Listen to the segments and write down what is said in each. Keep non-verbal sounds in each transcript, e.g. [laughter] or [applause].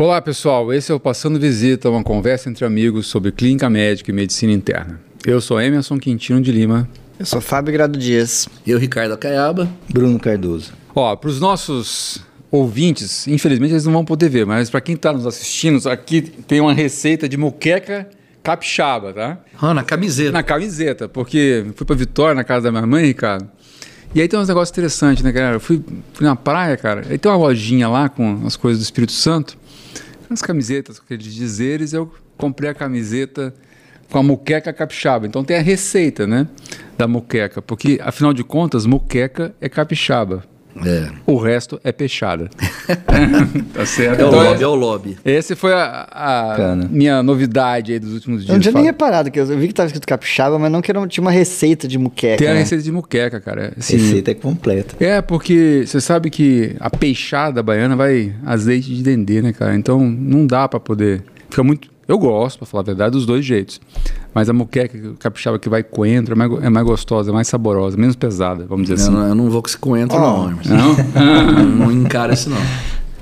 Olá pessoal, esse é o Passando Visita, uma conversa entre amigos sobre clínica médica e medicina interna. Eu sou Emerson Quintino de Lima. Eu sou Fábio Grado Dias. Eu, Ricardo Acaiaba. Bruno Cardoso. Ó, para os nossos ouvintes, infelizmente eles não vão poder ver, mas para quem está nos assistindo, aqui tem uma receita de moqueca capixaba, tá? Ah, na camiseta. Na camiseta, porque fui para Vitória, na casa da minha mãe, Ricardo. E aí tem uns negócios interessantes, né, cara? Eu fui, fui na praia, cara, aí tem uma lojinha lá com as coisas do Espírito Santo as camisetas aqueles dizeres, eu comprei a camiseta com a muqueca capixaba. Então tem a receita, né, da muqueca, porque afinal de contas, muqueca é capixaba. É. O resto é peixada. [laughs] tá certo. É o então, lobby, é o lobby. Esse foi a, a minha novidade aí dos últimos dias. Eu não tinha nem reparado, que eu vi que estava escrito capixaba, mas não que era, tinha uma receita de muqueca. Tem né? a receita de muqueca, cara. Assim, receita é completa. É, porque você sabe que a peixada baiana vai azeite de dendê, né, cara? Então não dá para poder. Fica muito eu gosto, para falar a verdade, dos dois jeitos. Mas a moqueca capixaba que vai coentro é mais, é mais gostosa, é mais saborosa, menos pesada, vamos dizer eu assim. Não, eu não vou com esse coentro, oh. não. [laughs] Não? não, não encara isso, não.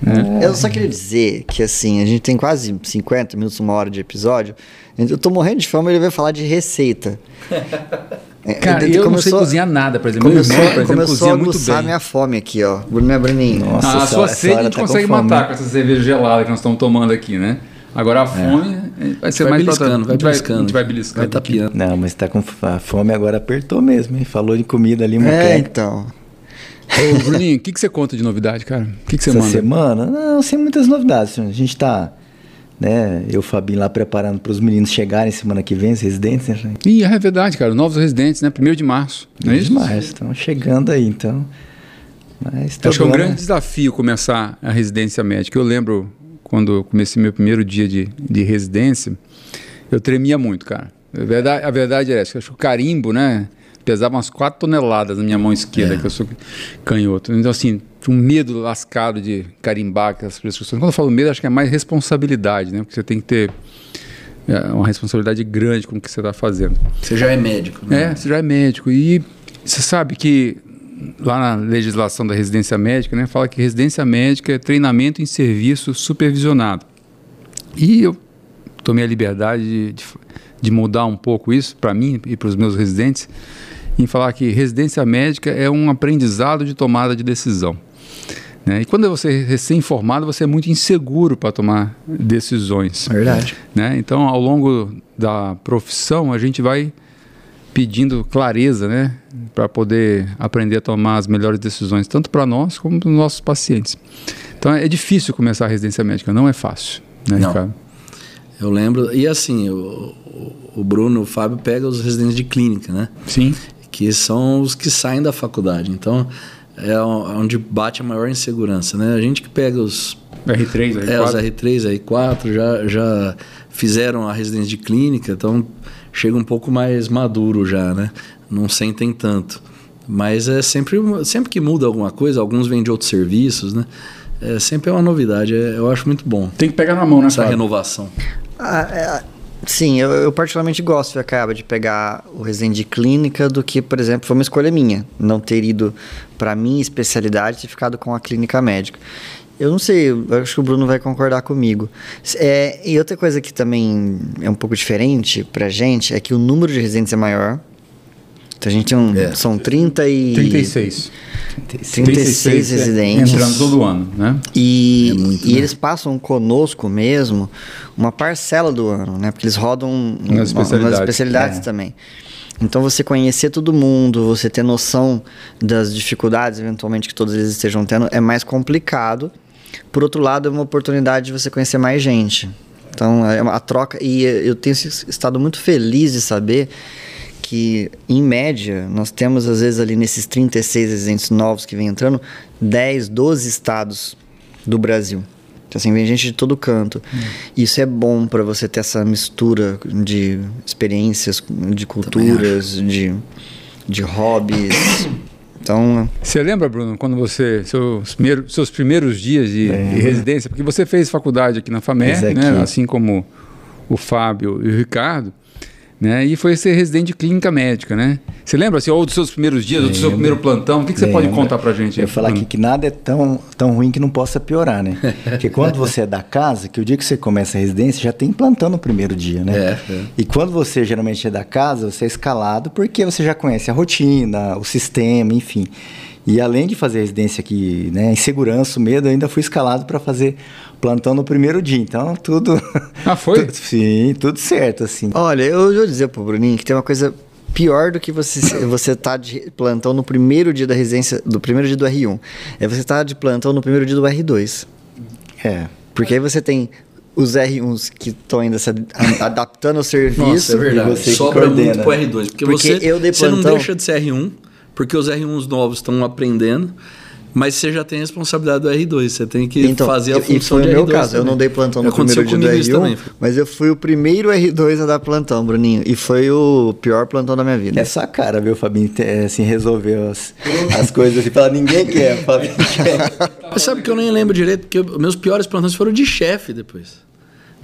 É. Eu só queria dizer que, assim, a gente tem quase 50 minutos, uma hora de episódio. Eu tô morrendo de fome, ele vai falar de receita. [laughs] É, Cara, eu começou, não sei cozinhar nada, por exemplo. Começou, Meu irmão, por exemplo, começou a aguçar minha fome aqui, ó. Minha Bruninho. Nossa, ah, a sua sede a gente tá consegue matar com essa cerveja gelada que nós estamos tomando aqui, né? Agora a é. fome é. vai ser vai mais beliscando, vai beliscando. A gente vai beliscando. Vai tapiando. Não, mas tá com a fome agora apertou mesmo, hein? Falou de comida ali, É, então. Ô, Bruninho, o que, que você conta de novidade, cara? O que, que você Essa manda? semana? Não, sem muitas novidades. A gente tá, né? Eu, Fabinho, lá preparando para os meninos chegarem semana que vem, os residentes, né? Ih, é verdade, cara. Novos residentes, né? Primeiro de março. Não é isso? de março, estão chegando aí, então. Mas tá Acho que é um grande desafio começar a residência médica. Eu lembro quando eu comecei meu primeiro dia de, de residência, eu tremia muito, cara. A verdade, a verdade é essa. Acho que o carimbo, né? Pesava umas 4 toneladas na minha mão esquerda, é. que eu sou canhoto. Então, assim, tinha um medo lascado de carimbar aquelas prescrições. Quando eu falo medo, acho que é mais responsabilidade, né? Porque você tem que ter é, uma responsabilidade grande com o que você está fazendo. Você já é médico, né? É, você já é médico. E você sabe que lá na legislação da residência médica, né, fala que residência médica é treinamento em serviço supervisionado. E eu tomei a liberdade de, de, de mudar um pouco isso para mim e para os meus residentes, em falar que residência médica é um aprendizado de tomada de decisão. Né? E quando você é recém-formado, você é muito inseguro para tomar decisões. Verdade. Né? Então, ao longo da profissão, a gente vai pedindo clareza, né, para poder aprender a tomar as melhores decisões, tanto para nós como para os nossos pacientes. Então é difícil começar a residência médica, não é fácil, né, não. Ricardo? Eu lembro, e assim, o, o Bruno, o Fábio pega os residentes de clínica, né? Sim. Que são os que saem da faculdade. Então, é onde bate a maior insegurança, né? A gente que pega os R3, R4. É, os R3, R4 já, já fizeram a residência de clínica, então chega um pouco mais maduro já, né? Não sentem tanto. Mas é sempre, sempre que muda alguma coisa, alguns vêm de outros serviços, né? É sempre é uma novidade, é, eu acho muito bom. Tem que pegar na mão, né? Essa renovação. Ah, é, sim, eu, eu, particularmente gosto, acaba de pegar o residente de clínica do que, por exemplo, foi uma escolha minha, não ter ido para minha especialidade e ficado com a clínica médica. Eu não sei, eu acho que o Bruno vai concordar comigo. É, e outra coisa que também é um pouco diferente pra gente é que o número de residentes é maior. Então a gente tem um, é. são 30 e... 36. 36, 36 residentes. Entrando todo ano, né? E, é muito, e né? eles passam conosco mesmo uma parcela do ano, né? Porque eles rodam nas especialidades, especialidades é. também. Então você conhecer todo mundo, você ter noção das dificuldades eventualmente que todos eles estejam tendo é mais complicado por outro lado, é uma oportunidade de você conhecer mais gente. Então, é uma troca. E eu tenho estado muito feliz de saber que, em média, nós temos, às vezes, ali nesses 36 residentes novos que vem entrando, 10, 12 estados do Brasil. Então, assim, vem gente de todo canto. Hum. Isso é bom para você ter essa mistura de experiências, de culturas, de, de hobbies. [coughs] Então, você lembra, Bruno, quando você seus primeiros, seus primeiros dias de, é. de, residência, porque você fez faculdade aqui na FAMER, né, assim como o Fábio e o Ricardo, Né? E foi ser residente de clínica médica, né? Você lembra, assim, ou dos seus primeiros dias, ou do seu primeiro plantão? O que, que você pode contar pra gente? Eu ia falar aqui que nada é tão, tão ruim que não possa piorar, né? Porque quando você é da casa, que o dia que você começa a residência, já tem plantão no primeiro dia, né? É, é. E quando você geralmente é da casa, você é escalado porque você já conhece a rotina, o sistema, enfim. E além de fazer residência aqui, né, em segurança, o medo, ainda fui escalado para fazer plantão no primeiro dia. Então, tudo. Ah, foi? [laughs] tudo, sim, tudo certo, assim. Olha, eu vou dizer pro Bruninho que tem uma coisa pior do que você [laughs] você tá de plantão no primeiro dia da residência, do primeiro dia do R1. É você tá de plantão no primeiro dia do R2. É. Porque aí você tem os R1s que estão ainda se ad- adaptando ao serviço. Nossa, é verdade. você que Sobra coordena. muito pro R2. Porque, Porque você, eu dei você não plantão- deixa de ser R1, porque os R1s novos estão aprendendo, mas você já tem a responsabilidade do R2. Você tem que fazer a Então, e função foi de o meu R2 caso. Eu também. não dei plantão no Aconteceu primeiro dia do comigo isso R1, também. mas eu fui o primeiro R2 a dar plantão, Bruninho. E foi o pior plantão da minha vida. É só a cara, viu, Fabinho? É, Assim, resolveu as, as coisas assim. Fala, ninguém quer, Fabinho quer. [laughs] Mas sabe que eu nem lembro direito, porque eu- meus piores plantões foram de chefe depois.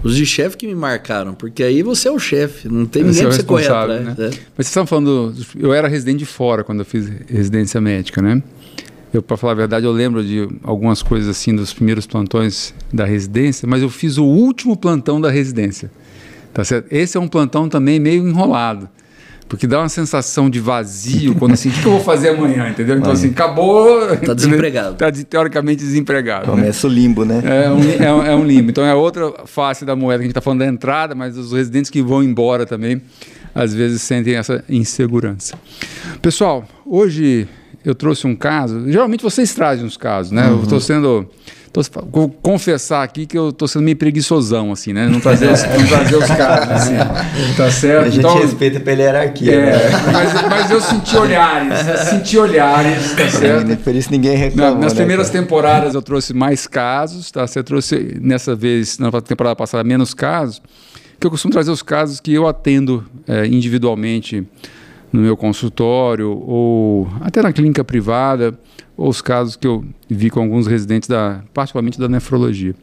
Os de chefe que me marcaram, porque aí você é o chefe, não tem ninguém Você é pra você correr atrás. né? é. Mas vocês estavam falando, eu era residente de fora quando eu fiz residência médica, né? Eu, para falar a verdade, eu lembro de algumas coisas assim dos primeiros plantões da residência, mas eu fiz o último plantão da residência. Tá certo? Esse é um plantão também meio enrolado. Porque dá uma sensação de vazio quando assim, o que eu vou fazer amanhã, entendeu? Então, assim, acabou. Tá [laughs] desempregado. Tá de- teoricamente desempregado. né? Começa o limbo, né? É um, é, um, é um limbo. Então é outra face da moeda que a gente está falando da entrada, mas os residentes que vão embora também, às vezes sentem essa insegurança. Pessoal, hoje eu trouxe um caso. Geralmente vocês trazem uns casos, né? Eu estou sendo. Tô, vou confessar aqui que eu estou sendo meio preguiçosão, assim, né? Não trazer os, não trazer os casos, [laughs] assim. Tá certo? A gente Então, respeita pela hierarquia, é, né? mas, mas eu senti olhares, senti olhares, tá certo? Por isso ninguém reclama. nas né, primeiras cara? temporadas eu trouxe mais casos, tá? Você trouxe nessa vez, na temporada passada, menos casos, que eu costumo trazer os casos que eu atendo eh, individualmente no meu consultório ou até na clínica privada, ou os casos que eu vi com alguns residentes, da, particularmente da nefrologia.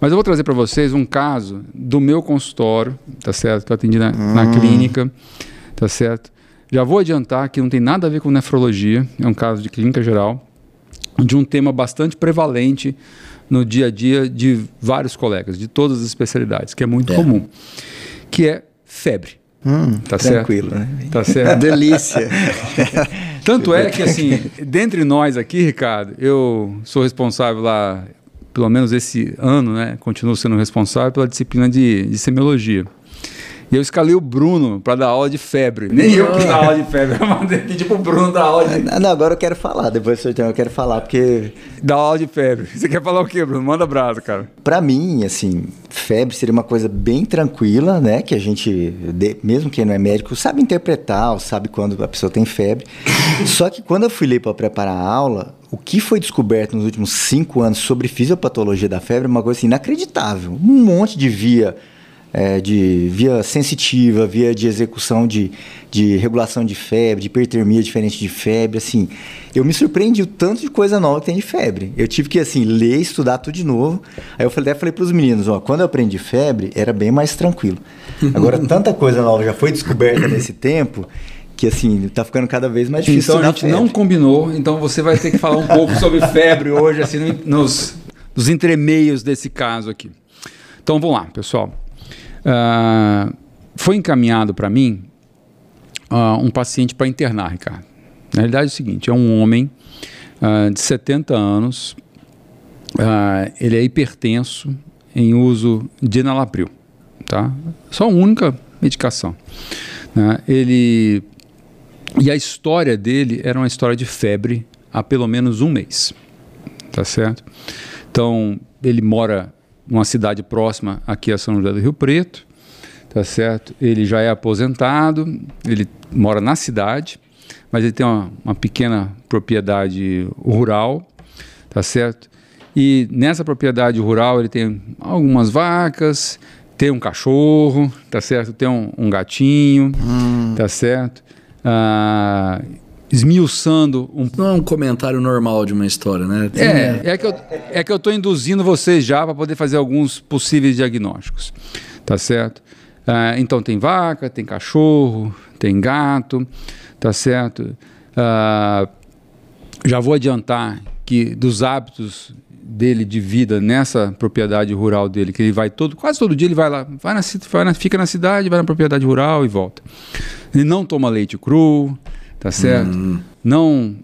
Mas eu vou trazer para vocês um caso do meu consultório, tá certo? Que eu atendi na, na clínica, tá certo? Já vou adiantar que não tem nada a ver com nefrologia, é um caso de clínica geral de um tema bastante prevalente no dia a dia de vários colegas, de todas as especialidades, que é muito É. comum, que é febre. Tá certo? Tranquilo, né? Tá certo. [laughs] Delícia. [laughs] Tanto é que, assim, dentre nós aqui, Ricardo, eu sou responsável lá, pelo menos esse ano, né? Continuo sendo responsável pela disciplina de, de semiologia. E eu escalei o Bruno para dar aula de febre. Nem eu quis dar aula de febre, eu mandei pedir pro Bruno dar aula de, Ah, Não, agora eu quero falar. Depois eu quero falar, porque dar aula de febre. Você quer falar o quê, Bruno? Manda brasa, cara. Pra mim, assim, febre seria uma coisa bem tranquila, né? Que a gente, mesmo quem não é médico, sabe interpretar, ou sabe quando a pessoa tem febre. [laughs] Só que quando eu fui ler para preparar a aula, o que foi descoberto nos últimos cinco anos sobre fisiopatologia da febre é uma coisa assim, inacreditável. Um monte de via. É, de via sensitiva, via de execução de, de regulação de febre, de hipertermia diferente de febre, assim, eu me surpreendi o tanto de coisa nova que tem de febre. Eu tive que, assim, ler, estudar tudo de novo. Aí eu falei, até falei para os meninos, ó, quando eu aprendi febre, era bem mais tranquilo. [laughs] Agora, tanta coisa nova já foi descoberta nesse tempo, que, assim, tá ficando cada vez mais difícil Então a gente não febre. combinou, então você vai ter que falar um [laughs] pouco sobre febre hoje, assim, no- nos, nos entremeios desse caso aqui. Então vamos lá, pessoal. Ah, foi encaminhado para mim ah, um paciente para internar, Ricardo. Na realidade é o seguinte: é um homem ah, de 70 anos, ele é hipertenso em uso de enalapril, tá? Só a única medicação. né? Ele e a história dele era uma história de febre há pelo menos um mês, tá certo? Então ele mora numa cidade próxima aqui a São José do Rio Preto, tá certo? Ele já é aposentado, ele mora na cidade, mas ele tem uma, uma pequena propriedade rural, tá certo? E nessa propriedade rural ele tem algumas vacas, tem um cachorro, tá certo? Tem um, um gatinho, tá certo? Ah, esmiuçando um Não é um comentário normal de uma história, né? Tem- é, é que eu é que eu estou induzindo vocês já para poder fazer alguns possíveis diagnósticos, tá certo? Ah, então tem vaca, tem cachorro, tem gato, tá certo? Ah, já vou adiantar que dos hábitos dele de vida nessa propriedade rural dele, que ele vai todo, quase todo dia ele vai lá, vai na, vai na, fica na cidade, vai na propriedade rural e volta. Ele não toma leite cru, tá certo? Uhum. Não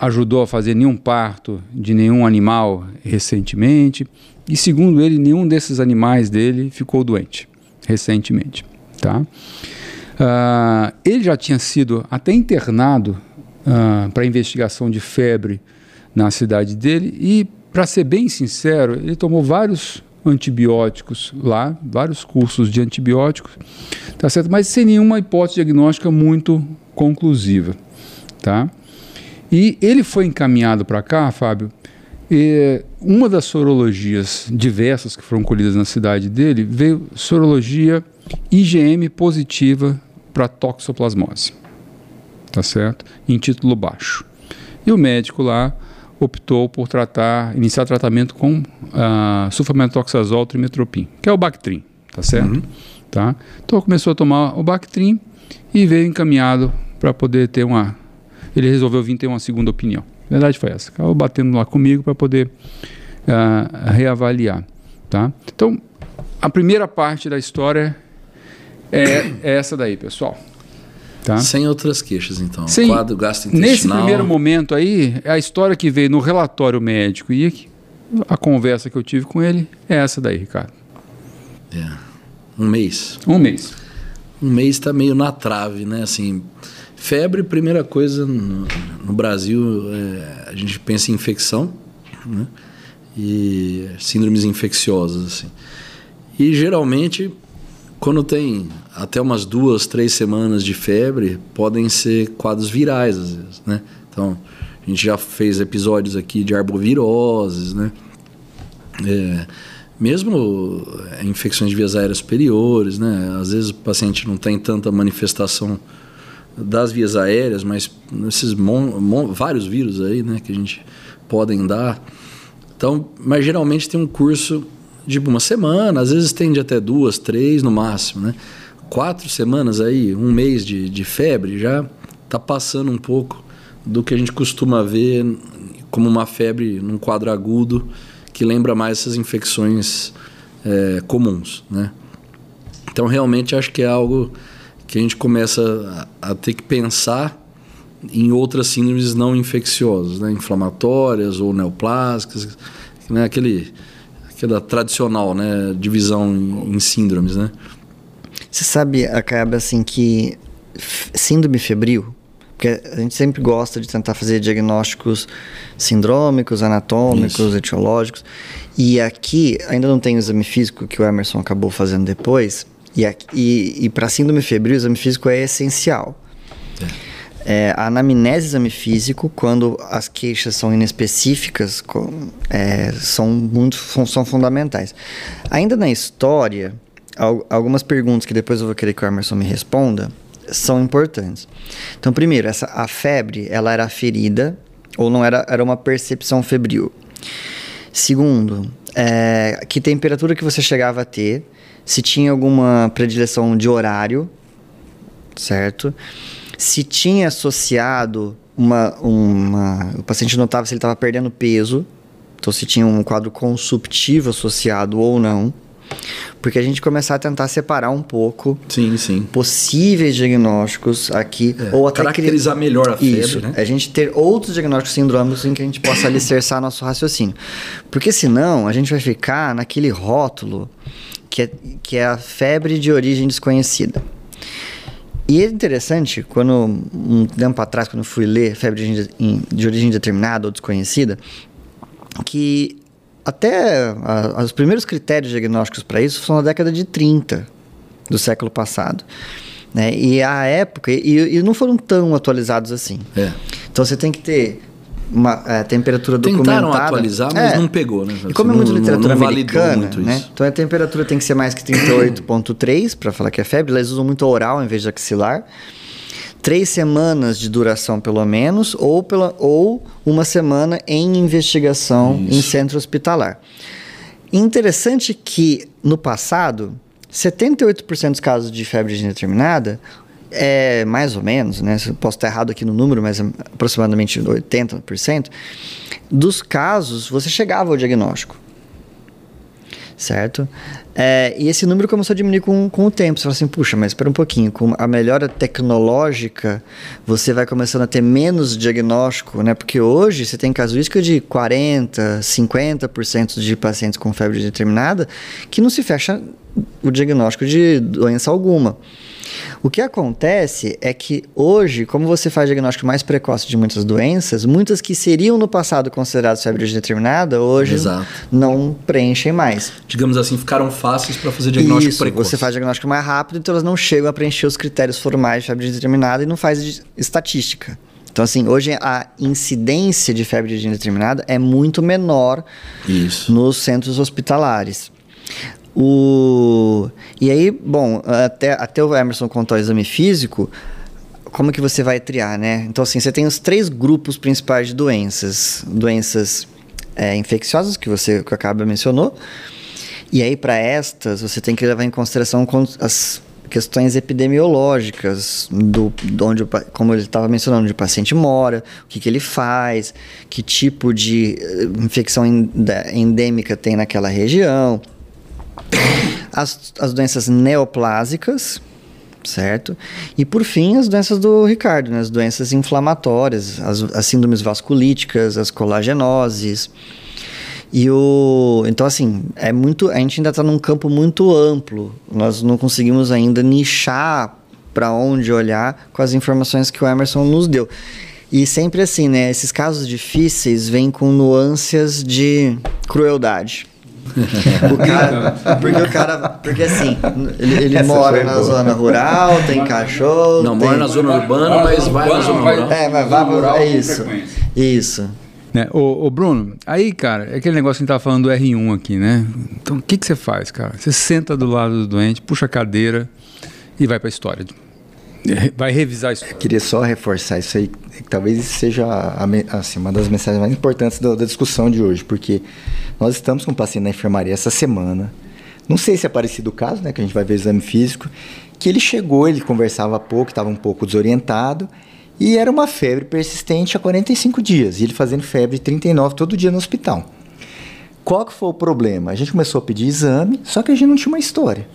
ajudou a fazer nenhum parto de nenhum animal recentemente. E segundo ele, nenhum desses animais dele ficou doente recentemente, tá? Uh, ele já tinha sido até internado uh, para investigação de febre na cidade dele e, para ser bem sincero, ele tomou vários antibióticos lá, vários cursos de antibióticos, tá certo? Mas sem nenhuma hipótese diagnóstica muito conclusiva, tá? E ele foi encaminhado para cá, Fábio. E uma das sorologias diversas que foram colhidas na cidade dele veio sorologia IgM positiva para toxoplasmose, tá certo? Em título baixo. E o médico lá optou por tratar, iniciar tratamento com uh, sulfametoxazol trimetropin, que é o Bactrim, tá certo? Uhum. Tá? Então começou a tomar o Bactrim e veio encaminhado para poder ter uma. Ele resolveu vir ter uma segunda opinião. A verdade foi essa. Acabou batendo lá comigo para poder uh, reavaliar, tá? Então a primeira parte da história é, é essa daí, pessoal. Tá? Sem outras queixas, então. Sem, Quadro gastrointestinal. Nesse primeiro momento aí, a história que veio no relatório médico e a conversa que eu tive com ele é essa daí, Ricardo. É. Um mês. Um mês. Um mês está meio na trave, né? Assim, febre, primeira coisa no, no Brasil, é, a gente pensa em infecção, né? E síndromes infecciosas, assim. E geralmente quando tem até umas duas, três semanas de febre, podem ser quadros virais às vezes, né? Então, a gente já fez episódios aqui de arboviroses, né? É, mesmo é, infecções de vias aéreas superiores, né? Às vezes o paciente não tem tanta manifestação das vias aéreas, mas esses vários vírus aí, né, que a gente podem dar. Então, mas geralmente tem um curso de uma semana, às vezes tende até duas, três no máximo, né? Quatro semanas aí, um mês de, de febre, já está passando um pouco do que a gente costuma ver como uma febre num quadro agudo que lembra mais essas infecções é, comuns, né? Então realmente acho que é algo que a gente começa a, a ter que pensar em outras síndromes não infecciosas, né? inflamatórias ou neoplásicas, né? aquele aquela tradicional, né, divisão em, em síndromes, né? Você sabe, acaba assim que síndrome febril, porque a gente sempre gosta de tentar fazer diagnósticos sindrômicos, anatômicos, Isso. etiológicos. E aqui ainda não tem o exame físico que o Emerson acabou fazendo depois. E, e, e para síndrome febril, o exame físico é essencial. É. É, a anamnese exame físico, quando as queixas são inespecíficas, é, são muito são, são, fundamentais. Ainda na história, algumas perguntas que depois eu vou querer que o Emerson me responda são importantes. Então, primeiro, essa, a febre, ela era ferida ou não era, era uma percepção febril. Segundo, é, que temperatura que você chegava a ter, se tinha alguma predileção de horário, certo? se tinha associado uma, uma. O paciente notava se ele estava perdendo peso, então se tinha um quadro consumptivo associado ou não. Porque a gente começar a tentar separar um pouco sim, sim. possíveis diagnósticos aqui. É, ou até caracterizar cri... melhor a febre, Isso, né? A gente ter outros diagnósticos sindrômicos em que a gente possa [coughs] alicerçar nosso raciocínio. Porque senão a gente vai ficar naquele rótulo que é, que é a febre de origem desconhecida. E é interessante, quando um tempo atrás, quando eu fui ler Febre de, de Origem Determinada ou Desconhecida, que até a, os primeiros critérios diagnósticos para isso são na década de 30 do século passado. Né? E a época, e, e não foram tão atualizados assim. É. Então você tem que ter uma é, temperatura Tentaram documentada. Tentaram atualizar, mas é. não pegou, né? E como é muito literatura não, não americana, muito né? Então a temperatura tem que ser mais que 38.3 para falar que é febre. Eles usam muito oral em vez de axilar. Três semanas de duração, pelo menos, ou, pela, ou uma semana em investigação Isso. em centro hospitalar. Interessante que, no passado, 78% dos casos de febre indeterminada é mais ou menos, né? Posso estar errado aqui no número, mas é aproximadamente 80% dos casos você chegava ao diagnóstico. Certo? É, e esse número começou a diminuir com, com o tempo. Você fala assim, puxa, mas espera um pouquinho, com a melhora tecnológica, você vai começando a ter menos diagnóstico, né? Porque hoje você tem casuística de 40%, 50% de pacientes com febre determinada que não se fecha o diagnóstico de doença alguma. O que acontece é que hoje, como você faz diagnóstico mais precoce de muitas doenças, muitas que seriam no passado consideradas febre determinada, hoje Exato. não preenchem mais. Digamos assim, ficaram fáceis para fazer diagnóstico Isso, precoce. Você faz diagnóstico mais rápido, então elas não chegam a preencher os critérios formais de febre determinada e não faz estatística. Então, assim, hoje a incidência de febre indeterminada é muito menor Isso. nos centros hospitalares. O... E aí, bom, até, até o Emerson contou o exame físico, como que você vai triar, né? Então, assim, você tem os três grupos principais de doenças. Doenças é, infecciosas, que você que acaba mencionou. E aí, para estas, você tem que levar em consideração as questões epidemiológicas, do, do onde, como ele estava mencionando, onde o paciente mora, o que, que ele faz, que tipo de eh, infecção endêmica tem naquela região as, as doenças neoplásicas, certo? E por fim, as doenças do Ricardo, né? as doenças inflamatórias, as, as síndromes vasculíticas, as colagenoses. E o. Então, assim, é muito. A gente ainda está num campo muito amplo. Nós não conseguimos ainda nichar para onde olhar com as informações que o Emerson nos deu. E sempre assim, né? Esses casos difíceis vêm com nuances de crueldade. [laughs] cara, porque o cara, porque assim, ele, ele mora na boa. zona rural, tem cachorro. Não, tem... mora na zona urbana, mas vai na zona rural. É, mas vai rural. É isso. Isso. Né? Ô, ô, Bruno, aí, cara, é aquele negócio que a gente tava falando do R1 aqui, né? Então, o que, que você faz, cara? Você senta do lado do doente, puxa a cadeira e vai para a história. Vai revisar isso. Queria só reforçar isso aí, talvez isso seja a, assim, uma das mensagens mais importantes da, da, discussão de hoje, porque nós estamos com um paciente na enfermaria essa semana. Não sei se é parecido o caso, né, que a gente vai ver o exame físico, que ele chegou, ele conversava pouco, estava um pouco desorientado, e era uma febre persistente há 45 dias, e ele fazendo febre 39 todo dia no hospital. Qual que foi o problema? A gente começou a pedir exame, só que a gente não tinha uma história.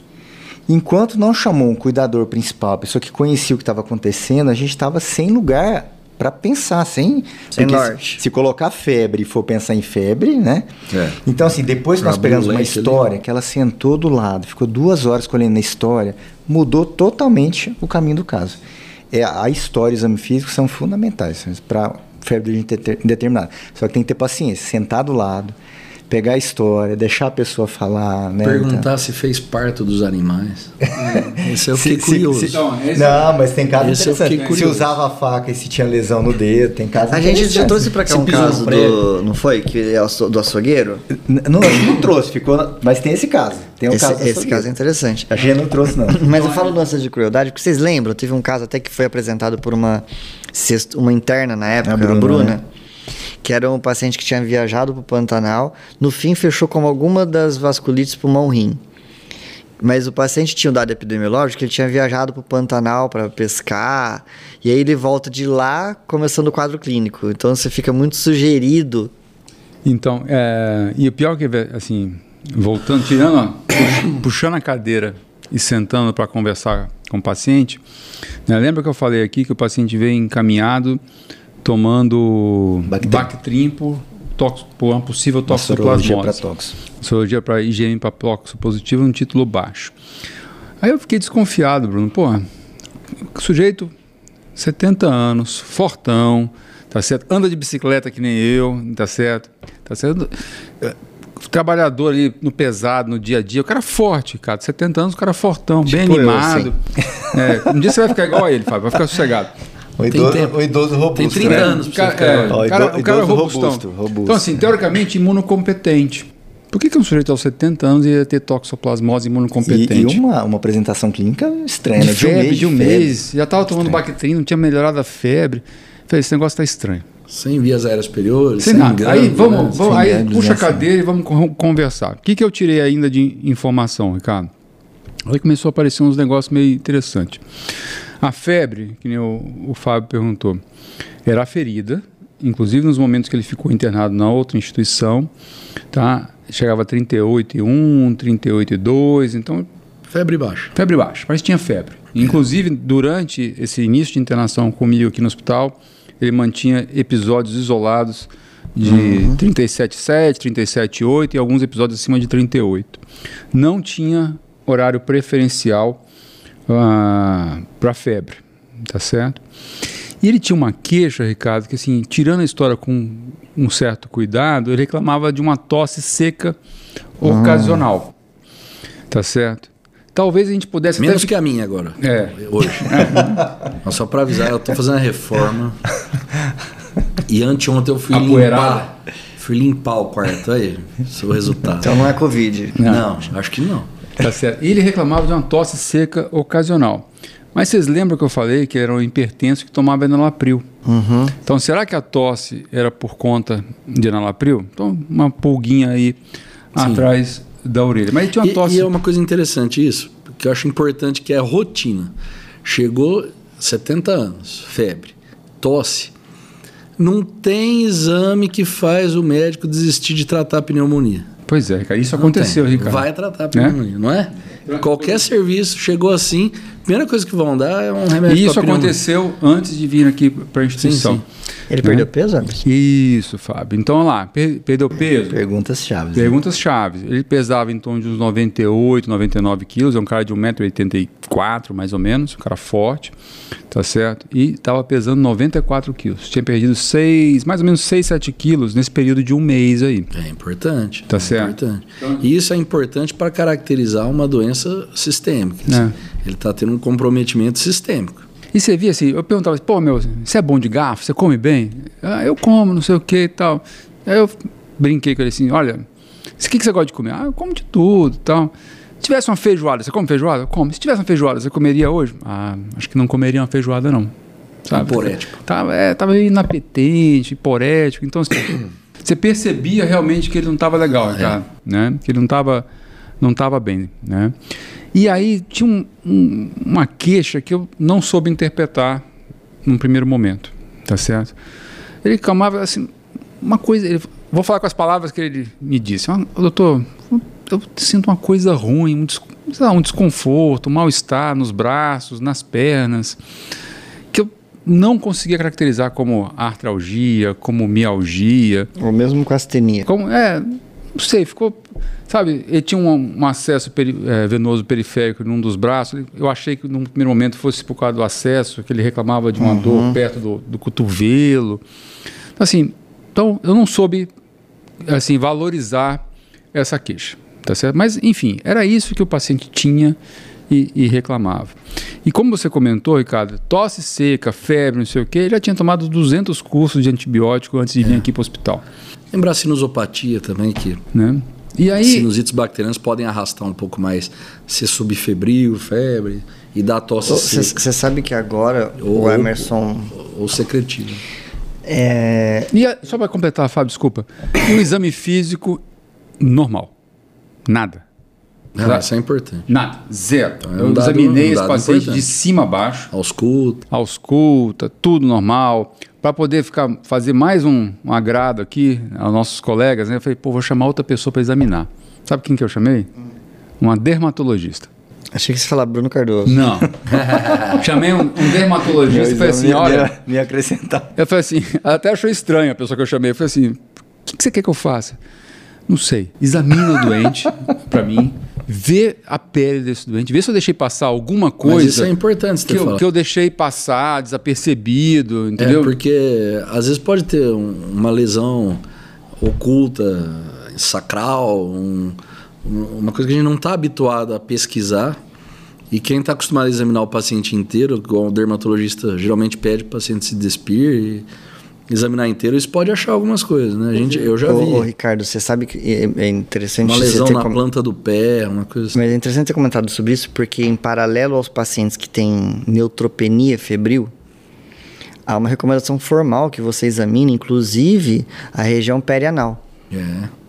Enquanto não chamou um cuidador principal, a pessoa que conhecia o que estava acontecendo, a gente estava sem lugar para pensar, sem, sem norte. Se, se, colocar febre e for pensar em febre, né? É. Então, assim, depois que nós pegamos uma história ali. que ela sentou do lado, ficou duas horas colhendo a história, mudou totalmente o caminho do caso. É, a história e o exame físico são fundamentais para febre indeterminada. Só que tem que ter paciência, sentar do lado, pegar a história, deixar a pessoa falar, né? Perguntar então, se fez parto dos animais. É, [laughs] esse eu fiquei se, curioso. Se, se, não, não, mas tem casos interessantes. Se usava a faca e se tinha lesão no dedo, tem casos A gente já trouxe para cá um caso do, não foi, que é do açougueiro? Não, não trouxe, ficou, mas tem esse caso. Tem um esse, caso esse caso é interessante. A gente não trouxe não. [laughs] mas eu falo doenças de crueldade porque vocês lembram, teve um caso até que foi apresentado por uma uma interna na época, a Bruna, a Bruna né? Que era um paciente que tinha viajado para o Pantanal. No fim, fechou com alguma das vasculites pulmão-rim. Mas o paciente tinha um dado epidemiológico ele tinha viajado para o Pantanal para pescar, e aí ele volta de lá começando o quadro clínico. Então você fica muito sugerido. Então, é, e o pior que, assim, voltando, tirando, puxando a cadeira e sentando para conversar com o paciente, né, lembra que eu falei aqui que o paciente veio encaminhado tomando Bactrim por, por uma possível toxoplasmose. Sorologia para IgM para toxo positivo um título baixo. Aí eu fiquei desconfiado, Bruno. Pô, sujeito, 70 anos, fortão, tá certo? Anda de bicicleta que nem eu, tá certo? Tá certo? É, trabalhador ali no pesado, no dia a dia, o cara forte, cara, 70 anos, o cara fortão, tipo bem animado. Eu, assim. é, um dia você vai ficar igual a ele, Fábio, vai ficar sossegado. O idoso, tem o idoso robusto. Tem 30 né? anos. O cara, é, o cara, o cara é Robusto, robusto. Então, assim, teoricamente, imunocompetente. Por que, que um sujeito aos 70 anos ia ter toxoplasmose imunocompetente? E, e uma, uma apresentação clínica estranha, de, né? de febre, um mês. De um mês. Já estava tomando Bactrim, não tinha melhorado a febre. Falei, esse negócio está estranho. Sem vias aéreas superiores, sem, sem nada. Grande, aí, vamos, né? vamos aí puxa a cadeira e vamos conversar. O que, que eu tirei ainda de informação, Ricardo? Aí começou a aparecer uns negócios meio interessantes. A febre, que nem o, o Fábio perguntou, era ferida, inclusive nos momentos que ele ficou internado na outra instituição, tá? Chegava a 38,1, 38,2, então... Febre baixa. Febre baixa, mas tinha febre. Inclusive, durante esse início de internação comigo aqui no hospital, ele mantinha episódios isolados de uhum. 37,7, 37,8 e alguns episódios acima de 38. Não tinha horário preferencial uh, ah, para febre, tá certo? E ele tinha uma queixa, Ricardo, que assim, tirando a história com um certo cuidado, ele reclamava de uma tosse seca ocasional, tá certo? Talvez a gente pudesse. Menos até... que a minha agora. É. Hoje. [laughs] só para avisar, eu estou fazendo a reforma. E anteontem eu fui limpar. Fui limpar o quarto aí. Seu resultado. Então não é Covid. Não, não acho que não. Tá certo. E ele reclamava de uma tosse seca ocasional. Mas vocês lembram que eu falei que era um hipertenso que tomava enalapril? Uhum. Então, será que a tosse era por conta de enalapril? Então, uma pulguinha aí Sim. atrás da orelha. Mas ele tinha uma tosse... E, e é uma coisa interessante isso, que eu acho importante, que é a rotina. Chegou 70 anos, febre, tosse. Não tem exame que faz o médico desistir de tratar a pneumonia. Pois é, isso aconteceu, Ricardo. Vai tratar pneumonia, né? não é? Qualquer serviço chegou assim, primeira coisa que vão dar é um remédio E isso aconteceu antes de vir aqui para a instituição. Sim, sim. Ele né? perdeu peso, Anderson? Isso, Fábio. Então, lá, per perdeu peso. Perguntas chaves. Perguntas chaves. Ele pesava em torno de uns 98, 99 quilos, é um cara de 1,84m, mais ou menos, um cara forte, tá certo? E estava pesando 94 quilos. Tinha perdido 6, mais ou menos 6, 7 quilos nesse período de um mês aí. É importante. Tá é certo? Importante. E isso é importante para caracterizar uma doença sistêmica. É. Ele está tendo um comprometimento sistêmico. E você via assim, eu perguntava, pô, meu, você é bom de garfo? Você come bem? Ah, eu como, não sei o que e tal. Aí eu brinquei com ele assim, olha, o que, que você gosta de comer? Ah, eu como de tudo e tal. Se tivesse uma feijoada, você come feijoada? Como. Se tivesse uma feijoada, você comeria hoje? Ah, acho que não comeria uma feijoada, não. Sabe? Hiporético. Tava, é, tava inapetente, hiporético. Então, assim, [coughs] você percebia realmente que ele não estava legal, é. cara, né? Que ele não estava não tava bem, né? E aí tinha um, um, uma queixa que eu não soube interpretar num primeiro momento, tá certo? Ele clamava assim, uma coisa, ele, vou falar com as palavras que ele me disse. Ah, doutor, eu sinto uma coisa ruim, um, lá, um desconforto, um mal-estar nos braços, nas pernas, que eu não conseguia caracterizar como artralgia, como mialgia. Ou mesmo com astenia. Como, é, não sei, ficou Sabe, ele tinha um, um acesso peri, é, venoso periférico num dos braços. Eu achei que, num primeiro momento, fosse por causa do acesso, que ele reclamava de uma uhum. dor perto do, do cotovelo. Assim, então, eu não soube assim, valorizar essa queixa. Tá certo? Mas, enfim, era isso que o paciente tinha e, e, reclamava. E como você comentou, Ricardo, tosse seca, febre, não sei o quê, ele já tinha tomado 200 cursos de antibiótico antes de vir é. aqui para o hospital. Lembrar a sinusopatia também, que né? E aí, Sinusites bacterianas podem arrastar um pouco mais, ser subfebril, febre e dar tosse Você sabe que agora ou, o Emerson... Ou, ou secretivo. É... E a, só para completar, Fábio, desculpa. Um exame físico normal. Nada. Não, isso é importante. Nada. Zero. Então, é um eu dado, examinei um esse paciente importante. de cima a baixo. Ausculta. Ausculta, tudo normal para poder ficar fazer mais um, um, agrado aqui aos nossos colegas, né? Eu falei, pô, vou chamar outra pessoa para examinar. Sabe quem que eu chamei? Uma dermatologista. Achei que você falava Bruno Cardoso. Não. [laughs] Chamei um, um dermatologista e falei assim, olha... Me acrescentar. Eu falei assim, [laughs] até achou estranho a pessoa que eu chamei. Eu falei assim, o que, que você quer que eu faça? Não sei. Examina o doente para mim ver a pele desse doente, ver se eu deixei passar alguma coisa. Mas isso é importante, que eu, que eu deixei passar, desapercebido, entendeu? É, porque às vezes pode ter um, uma lesão oculta, sacral, um, uma coisa que a gente não está habituado a pesquisar. E quem está acostumado a examinar o paciente inteiro, o dermatologista geralmente pede para o paciente se despir. E, examinar inteiro, isso pode achar algumas coisas, né? A gente, eu já vi. Ô, Ricardo, você sabe que é, é interessante... Uma lesão na com... planta do pé, uma coisa assim. Mas é interessante ter comentado sobre isso, porque em paralelo aos pacientes que têm neutropenia febril, há uma recomendação formal que você examine, inclusive, a região perianal. É.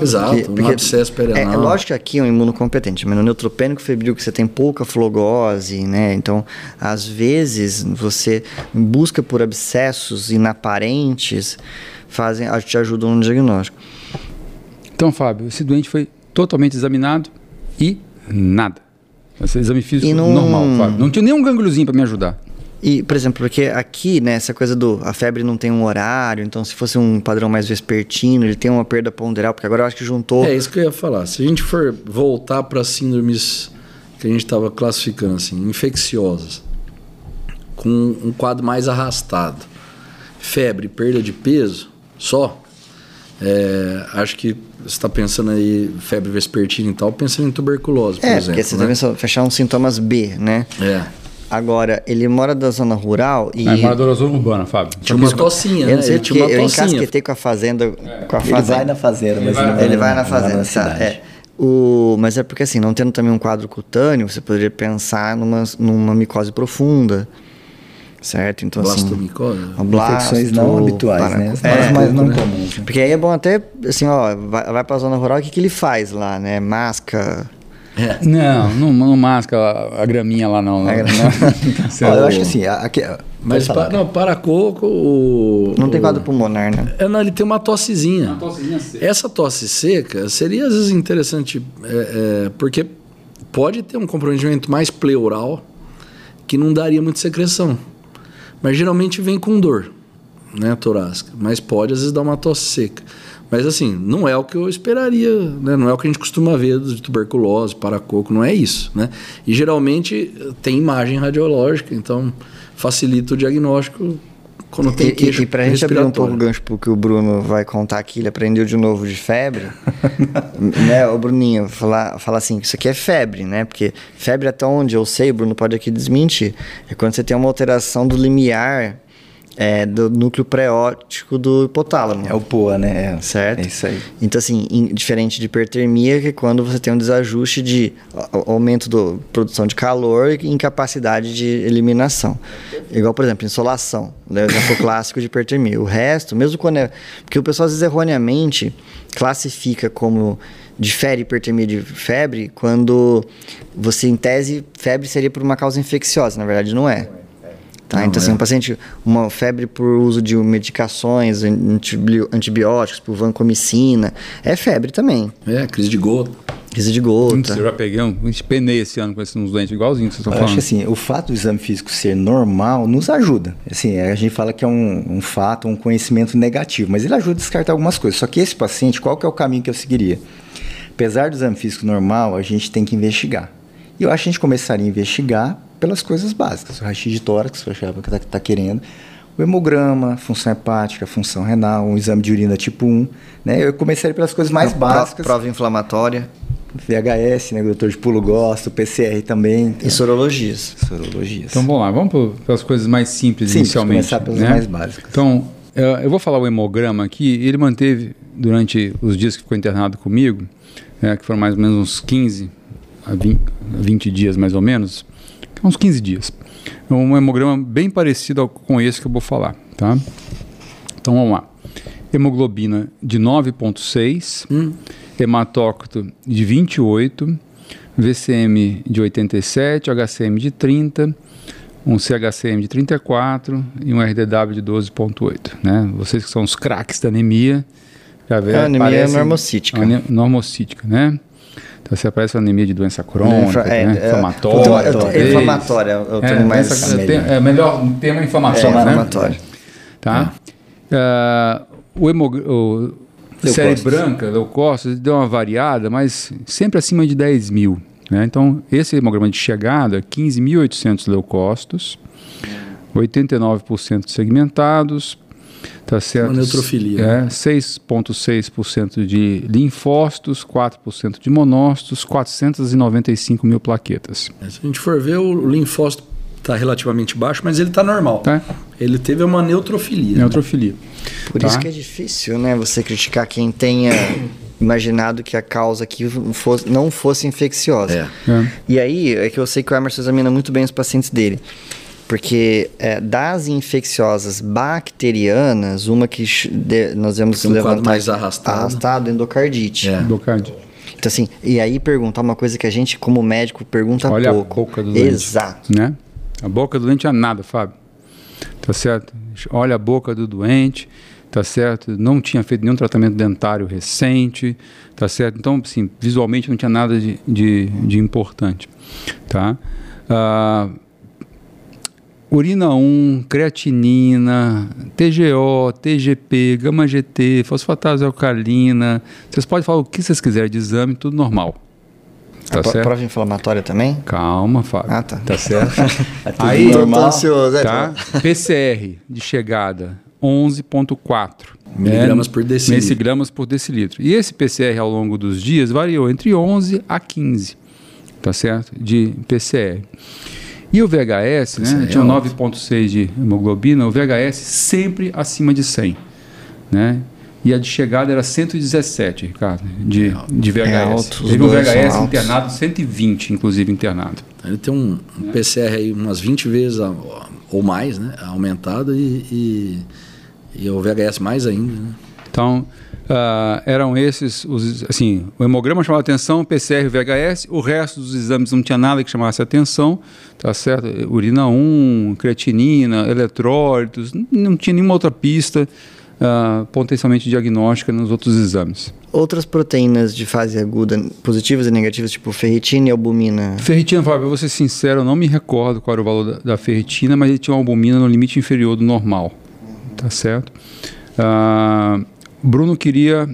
Exato, porque, um abscesso perianal. É, é lógico que aqui é um imunocompetente, mas no neutropênico febril que você tem pouca flogose, né? Então, às vezes, você busca por abscessos inaparentes, fazem, te ajudam no diagnóstico. Então, Fábio, esse doente foi totalmente examinado e nada. Esse exame físico não... normal, Fábio. Não tinha nenhum gangliozinho para me ajudar. E, por exemplo, porque aqui, né, essa coisa do. A febre não tem um horário, então se fosse um padrão mais vespertino, ele tem uma perda ponderal, porque agora eu acho que juntou. É isso que eu ia falar. Se a gente for voltar para síndromes que a gente estava classificando, assim, infecciosas, com um quadro mais arrastado, febre, perda de peso, só. É, acho que você está pensando aí febre vespertina e tal, pensando em tuberculose, por é, exemplo. Porque você né? deve fechar uns sintomas B, né? É. Agora, ele mora da zona rural e. É, mora da zona urbana, Fábio. Tinha uma tocinha, né? Eu, sei tinha uma eu encasquetei com a fazenda. É. Com a fazenda. Ele vai na fazenda, mas ele, vai, ele vai na fazenda, tá? É. O, mas é porque assim, não tendo também um quadro cutâneo, você poderia pensar numa, numa micose profunda. Certo? Então, assim, Blastomicose? Assim, blasto, Infecções não habituais, para, né? É, mais não comuns. Porque aí é bom até, assim, ó, vai, vai pra zona rural, o que, que ele faz lá, né? Masca é. Não, não, não masca a, a graminha lá não. não. Olha, [laughs] eu acho que assim, aqui, mas pa, não, para coco o, não tem quadro pulmonar, né? É, não, ele tem uma tossezinha. Uma tossezinha seca. Essa tosse seca seria às vezes interessante é, é, porque pode ter um comprometimento mais pleural que não daria muita secreção, mas geralmente vem com dor, né, torácica. Mas pode às vezes dar uma tosse seca. Mas assim, não é o que eu esperaria, né? não é o que a gente costuma ver de tuberculose, paracoco, não é isso. Né? E geralmente tem imagem radiológica, então facilita o diagnóstico quando tem e, queixo E, e para a gente abrir um pouco o gancho porque o Bruno vai contar aqui, ele aprendeu de novo de febre, [laughs] né? O Bruninho fala, fala assim, isso aqui é febre, né? Porque febre até onde eu sei, o Bruno pode aqui desmentir, é quando você tem uma alteração do limiar é, do núcleo preótico do hipotálamo. É o POA, né? É, certo? É isso aí. Então, assim, in, diferente de hipertermia, que é quando você tem um desajuste de aumento da produção de calor e incapacidade de eliminação. Igual, por exemplo, insolação, né? o exemplo clássico de hipertermia. O resto, mesmo quando é... Porque o pessoal, às vezes, erroneamente classifica como difere hipertermia de febre quando você, em tese, febre seria por uma causa infecciosa. Na verdade, não é. Tá? Não, então, assim, é. assim, um paciente, uma febre por uso de medicações, antibióticos, por vancomicina, é febre também. É, crise de gota. Crise de gota. Eu já peguei um, penei esse ano com esses uns doentes igualzinho que vocês estão falando. Eu acho que assim, o fato do exame físico ser normal nos ajuda. Assim, a gente fala que é um, um fato, um conhecimento negativo, mas ele ajuda a descartar algumas coisas. Só que esse paciente, qual que é o caminho que eu seguiria? Apesar do exame físico normal, a gente tem que investigar. E eu acho que a gente começaria a investigar pelas coisas básicas. O raio-x de tórax, que o está tá querendo, o hemograma, função hepática, função renal, um exame de urina tipo 1. Né? Eu começaria pelas coisas mais básicas. Prova inflamatória. VHS, né? O doutor de pulo gosta, o PCR também. Então. E sorologias. Sorologias. Então vamos lá, vamos para as coisas mais simples Sim, inicialmente. começar pelas né? mais básicas. Então, eu vou falar o hemograma aqui. Ele manteve, durante os dias que ficou internado comigo, né, que foram mais ou menos uns 15 a 20, 20 dias mais ou menos, uns 15 dias. É um hemograma bem parecido com esse que eu vou falar, tá? Então vamos lá. Hemoglobina de 9.6, hum. hematócrito de 28, VCM de 87, HCM de 30, um CHCM de 34 e um RDW de 12.8, né? Vocês que são os craques da anemia, já vê, a anemia é normocítica. Normocítica, né? Então, você aparece uma anemia de doença crônica, é, né? é, inflamatória. É, inflamatória é o termo mais... Essa, tem, é melhor termo inflamatório, é, né? inflamatório. Tá? Uh, o, hemog... o série branca, leucócitos, deu uma variada, mas sempre acima de 10 mil. Né? Então, esse hemograma de chegada, 15.800 leucócitos, 89% segmentados, Tá certo? Uma neutrofilia. É, 6,6% de linfócitos, 4% de monócitos, 495 mil plaquetas. É, se a gente for ver, o linfócito está relativamente baixo, mas ele está normal. Tá. Ele teve uma neutrofilia. Neutrofilia. Por tá? isso que é difícil, né? Você criticar quem tenha imaginado que a causa aqui fosse, não fosse infecciosa. É. É. E aí, é que eu sei que o Emerson examina muito bem os pacientes dele. Porque é, das infecciosas bacterianas, uma que de, nós vemos um levantar mais arrastado, arrastado endocardite. É. Endocardite. Então, assim, e aí perguntar uma coisa que a gente, como médico, pergunta Olha pouco. a boca do doente. Exato. Né? A boca do doente é nada, Fábio. Tá certo? Olha a boca do doente, tá certo? Não tinha feito nenhum tratamento dentário recente, tá certo? Então, assim, visualmente não tinha nada de, de, de importante, tá? Ah, urina 1, creatinina, TGO, TGP, gama GT, fosfatase alcalina. Vocês podem falar o que vocês quiserem de exame, tudo normal. Tá a certo? prova inflamatória também? Calma, Fábio. Ah, tá. Tá certo? [laughs] É Aí, normal. ansioso, é, tá? PCR de chegada 11.4 miligramas por decilitro. Miligramas por decilitro. E esse PCR ao longo dos dias variou entre 11 a 15, tá certo? De PCR. E o VHS, né? Tinha 9,6 de hemoglobina, o VHS sempre acima de 100, né? E a de chegada era 117, Ricardo, de, de VHS. É alto, Teve um VHS internado, 120, inclusive, internado. Ele tem um, um PCR aí umas 20 vezes a, ou mais, né? Aumentado e, e, e, o VHS mais ainda, né? Então, uh, eram esses, os, assim, o hemograma chamava atenção, PCR e VHS, o resto dos exames não tinha nada que chamasse atenção, tá certo? Urina 1, creatinina, eletrólitos, não tinha nenhuma outra pista uh, potencialmente diagnóstica nos outros exames. Outras proteínas de fase aguda, positivas e negativas, tipo ferritina e albumina? Ferritina, Fábio, eu vou ser sincero, eu não me recordo qual era o valor da, da ferritina, mas ele tinha uma albumina no limite inferior do normal, tá certo? Uh, Bruno queria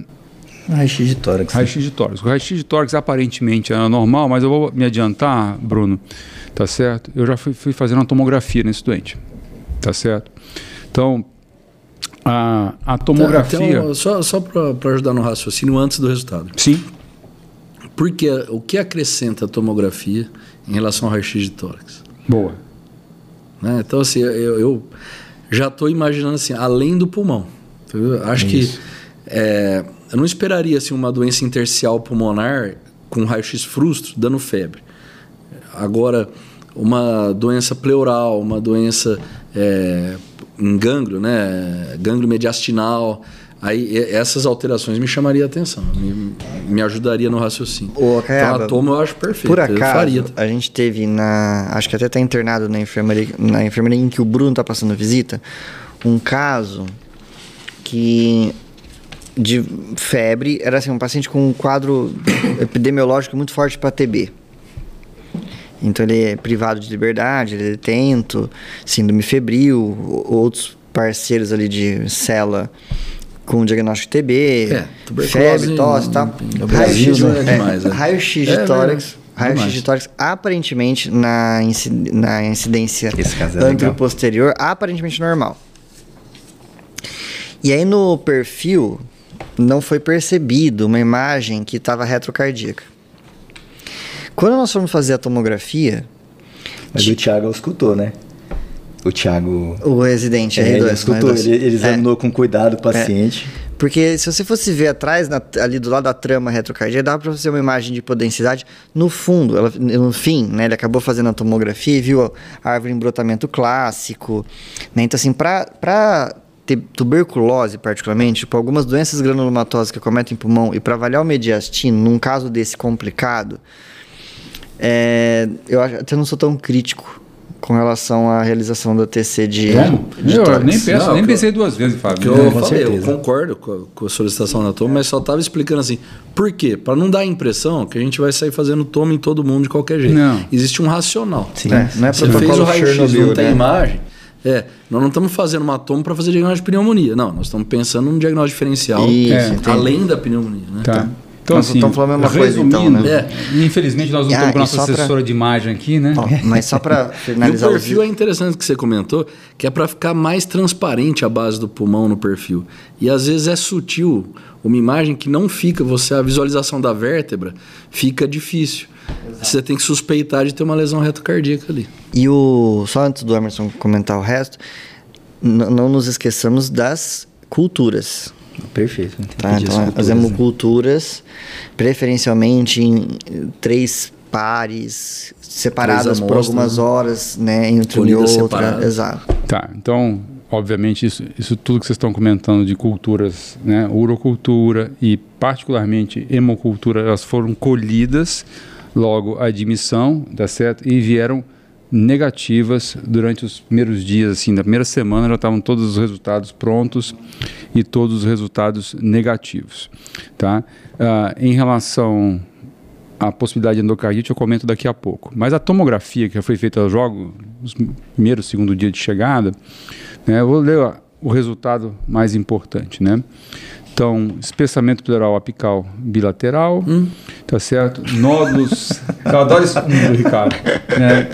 Raio-x de tórax. Raio-x de tórax. O raio-x de tórax aparentemente era normal, mas eu vou me adiantar, Bruno, tá certo? Eu já fui, fui fazendo uma tomografia nesse doente, tá certo? Então, a, a tomografia... Então, só só para ajudar no raciocínio, antes do resultado. Sim. Porque o que acrescenta a tomografia em relação ao raio-x de tórax? Boa. Né? Então, assim, eu, eu já estou imaginando assim, além do pulmão. Acho Isso. que é, eu não esperaria assim, uma doença intersticial pulmonar com raio-x frustro dando febre. Agora, uma doença pleural, uma doença é, em gânglio, né? Gânglio mediastinal. Aí essas alterações me chamariam a atenção, me, me ajudaria no raciocínio. Ô, Caiaba, então a toma eu acho perfeito. Por acaso, a gente teve na. Acho que até está internado na enfermaria, na enfermaria em que o Bruno está passando visita, um caso que de febre era assim um paciente com um quadro epidemiológico muito forte para TB. Então ele é privado de liberdade, ele é detento, síndrome febril, outros parceiros ali de cela com diagnóstico de TB, é, febre, tosse e tal. Raio-x é demais, é. raio de é, tórax. Raio-x de tórax, aparentemente, na, inci na incidência é posterior aparentemente normal. E aí no perfil não foi percebido uma imagem que estava retrocardíaca. Quando nós fomos fazer a tomografia. Mas o Thiago escutou, né? O Thiago. O residente, é, ele escutou, ele, ele examinou é. com cuidado o paciente. É. Porque se você fosse ver atrás, na, ali do lado da trama retrocardíaca, dá para você uma imagem de hipodensidade. No fundo, ela, no fim, né, ele acabou fazendo a tomografia e viu a árvore em brotamento clássico. Né? Então, assim, para tuberculose, particularmente, tipo, algumas doenças granulomatosas que acometem pulmão, e para avaliar o mediastino, num caso desse complicado, é, eu até não sou tão crítico com relação à realização da TC de. Como? De eu nem, peço, não, nem pensei duas vezes, Fábio. Eu, falei, certeza. eu concordo com a, com a solicitação da toma, mas só estava explicando assim. Por quê? Para não dar a impressão que a gente vai sair fazendo toma em todo mundo de qualquer jeito. Não. Existe um racional. Sim. É, não é Você fez o raio-x, não tem né? imagem. É, nós não estamos fazendo uma toma para fazer diagnóstico de pneumonia. Não, nós estamos pensando num diagnóstico diferencial Isso, é, além da pneumonia. Né? Tá. Então, nós assim, estamos falando a mesma coisa, então, né? É. Infelizmente, nós não estamos ah, com a nossa assessora pra... de imagem aqui, né? mas só para [laughs] finalizar... e o perfil o... é interessante que você comentou, que é para ficar mais transparente a base do pulmão no perfil. E às vezes é sutil, uma imagem que não fica, você a visualização da vértebra fica difícil. Exato. Você tem que suspeitar de ter uma lesão retrocardíaca ali. E o só antes do Emerson comentar o resto, não nos esqueçamos das culturas. Perfeito. Tá, então, as hemoculturas, preferencialmente em três pares, separadas por algumas né? horas, né, entre uma e outra. Separada. Exato. Tá, então, obviamente, isso, isso tudo que vocês estão comentando de culturas, né, urocultura e particularmente hemocultura, elas foram colhidas logo a admissão, tá certo? E vieram negativas durante os primeiros dias, assim, da primeira semana já estavam todos os resultados prontos e todos os resultados negativos, tá? Uh, em relação à possibilidade de endocardite eu comento daqui a pouco, mas a tomografia que foi feita logo nos primeiros, segundo dia de chegada, né, eu vou ler o resultado mais importante, né? Então, espessamento pleural apical bilateral, hum. tá certo? Nódulos. Eu adoro esse mundo, Ricardo. Né?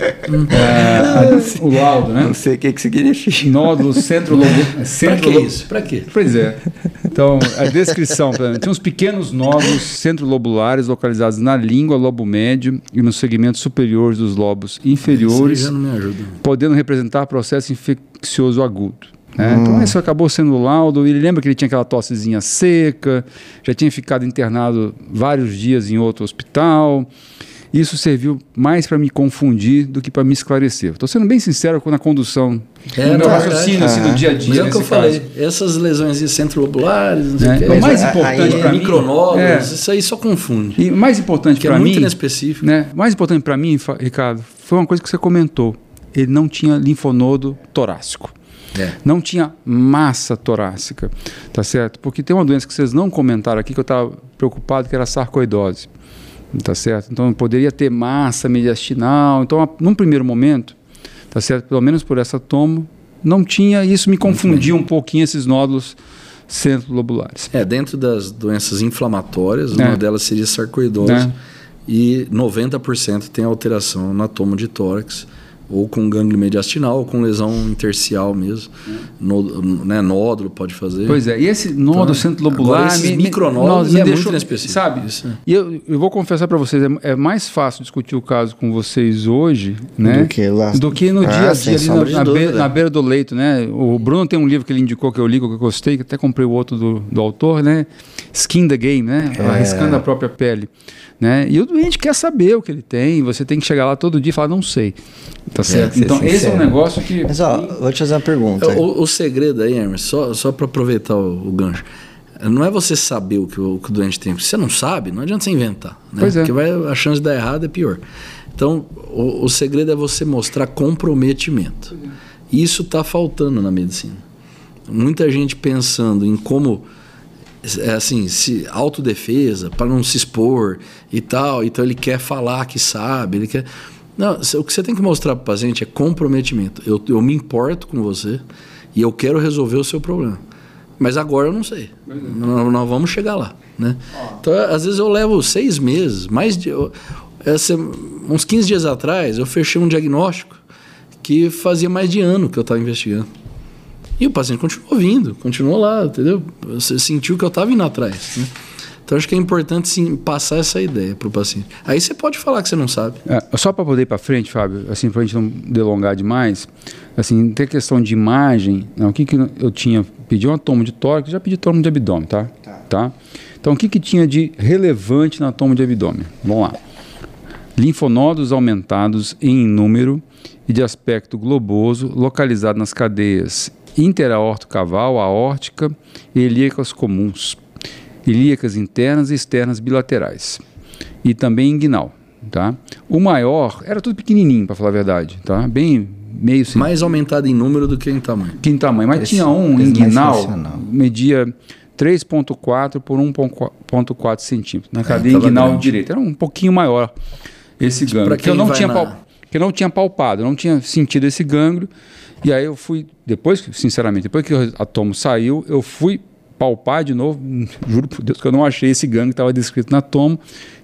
É, o laudo, né? Não sei o que, que significa. Nódulos centro Centro pra que isso? Pra quê? Pois é. Então, a descrição. Tem uns pequenos nódulos centrolobulares localizados na língua, lobo médio e nos segmentos superiores dos lobos inferiores. Isso já não me ajuda. Podendo representar processo infeccioso agudo. Né? Hum. Então isso acabou sendo o laudo. Ele lembra que ele tinha aquela tossezinha seca, já tinha ficado internado vários dias em outro hospital. Isso serviu mais para me confundir do que para me esclarecer. Estou sendo bem sincero com a condução é, do meu raciocínio assim, do dia a dia. Mas é o que eu caso. falei. Essas lesões centrolobulares, não sei é. o que. O mais importante para mim. Micronódulos, é, isso aí só confunde. E mais importante para é mim. muito inespecífico. Né, mais importante para mim, Ricardo, foi uma coisa que você comentou. Ele não tinha linfonodo torácico. É. Não tinha massa torácica, tá certo? Porque tem uma doença que vocês não comentaram aqui que eu estava preocupado, que era a sarcoidose, tá certo? Então poderia ter massa mediastinal. Então, num primeiro momento, tá certo? Pelo menos por essa tomo, não tinha. Isso me confundia um pouquinho esses nódulos centrolobulares. É, dentro das doenças inflamatórias, é. uma delas seria sarcoidose. É. E 90% tem alteração na tomo de tórax ou com gânglio mediastinal, ou com lesão intercial mesmo. No, né, nódulo pode fazer. Pois é, e esse nódulo então, centro-lobular... Esses micronódulos é deixou, muito inespecífico. Sabe, Isso. e eu, eu vou confessar para vocês, é, é, mais fácil discutir o caso com vocês hoje, né? Do que, lá. Do que no ah, dia a dia, ali na, na, beira, na, beira, do leito, né? O Bruno tem um livro que ele indicou que eu li, que eu gostei, que até comprei o outro do, do autor, né? Skin the Game, né? É. Arriscando a própria pele. Né? E o doente quer saber o que ele tem, você tem que chegar lá todo dia e falar, não sei. Tá é, certo? então, sincero. esse é um negócio que. Mas, ó, vou te fazer uma pergunta. O, o segredo aí, Hermes, só, só para aproveitar o, o, gancho. Não é você saber o que o, o que o doente tem. Se você não sabe, não adianta você inventar. Né? Pois é. Porque vai, a chance de dar errado é pior. Então, o, o segredo é você mostrar comprometimento. Isso está faltando na medicina. Muita gente pensando em como é assim, se autodefesa, para não se expor e tal. Então ele quer falar que sabe, ele quer. Não, o que você tem que mostrar para o paciente é comprometimento. Eu, eu me importo com você e eu quero resolver o seu problema. Mas agora eu não sei. Nós, nós vamos chegar lá, né? Então, às vezes eu levo seis meses, mais de, eu, essa, uns 15 dias atrás, eu fechei um diagnóstico que fazia mais de ano que eu estava investigando. E o paciente continuou vindo, continuou lá, entendeu? Você sentiu que eu estava indo atrás. Né? Então acho que é importante sim passar essa ideia para o paciente. Aí você pode falar que você não sabe. É, só para poder ir para frente, Fábio, assim para a gente não delongar demais, assim tem questão de imagem. Não, o que que eu tinha? Pedi uma toma de tórax, já pedi toma de abdômen, tá? Tá. tá? Então o que que tinha de relevante na toma de abdômen? Vamos lá. Linfonodos aumentados em número e de aspecto globoso, localizado nas cadeias interaortocaval, aórtica e ilíacas comuns, ilíacas internas e externas bilaterais, e também inguinal. Tá? O maior era tudo pequenininho, para falar a verdade, tá? Bem meio. Mais aumentado em número do que em tamanho. Que em tamanho, mas esse, tinha um inguinal, media 3.4 por 1.4 centímetros na é, cadeia é, inguinal direita. Era um pouquinho maior esse tipo, gânglio, que eu não tinha na... que eu não tinha palpado, não tinha sentido esse gânglio e aí eu fui, depois, sinceramente, depois que a tomo saiu, eu fui palpar de novo, juro por Deus que eu não achei esse gangue que estava descrito na tomo.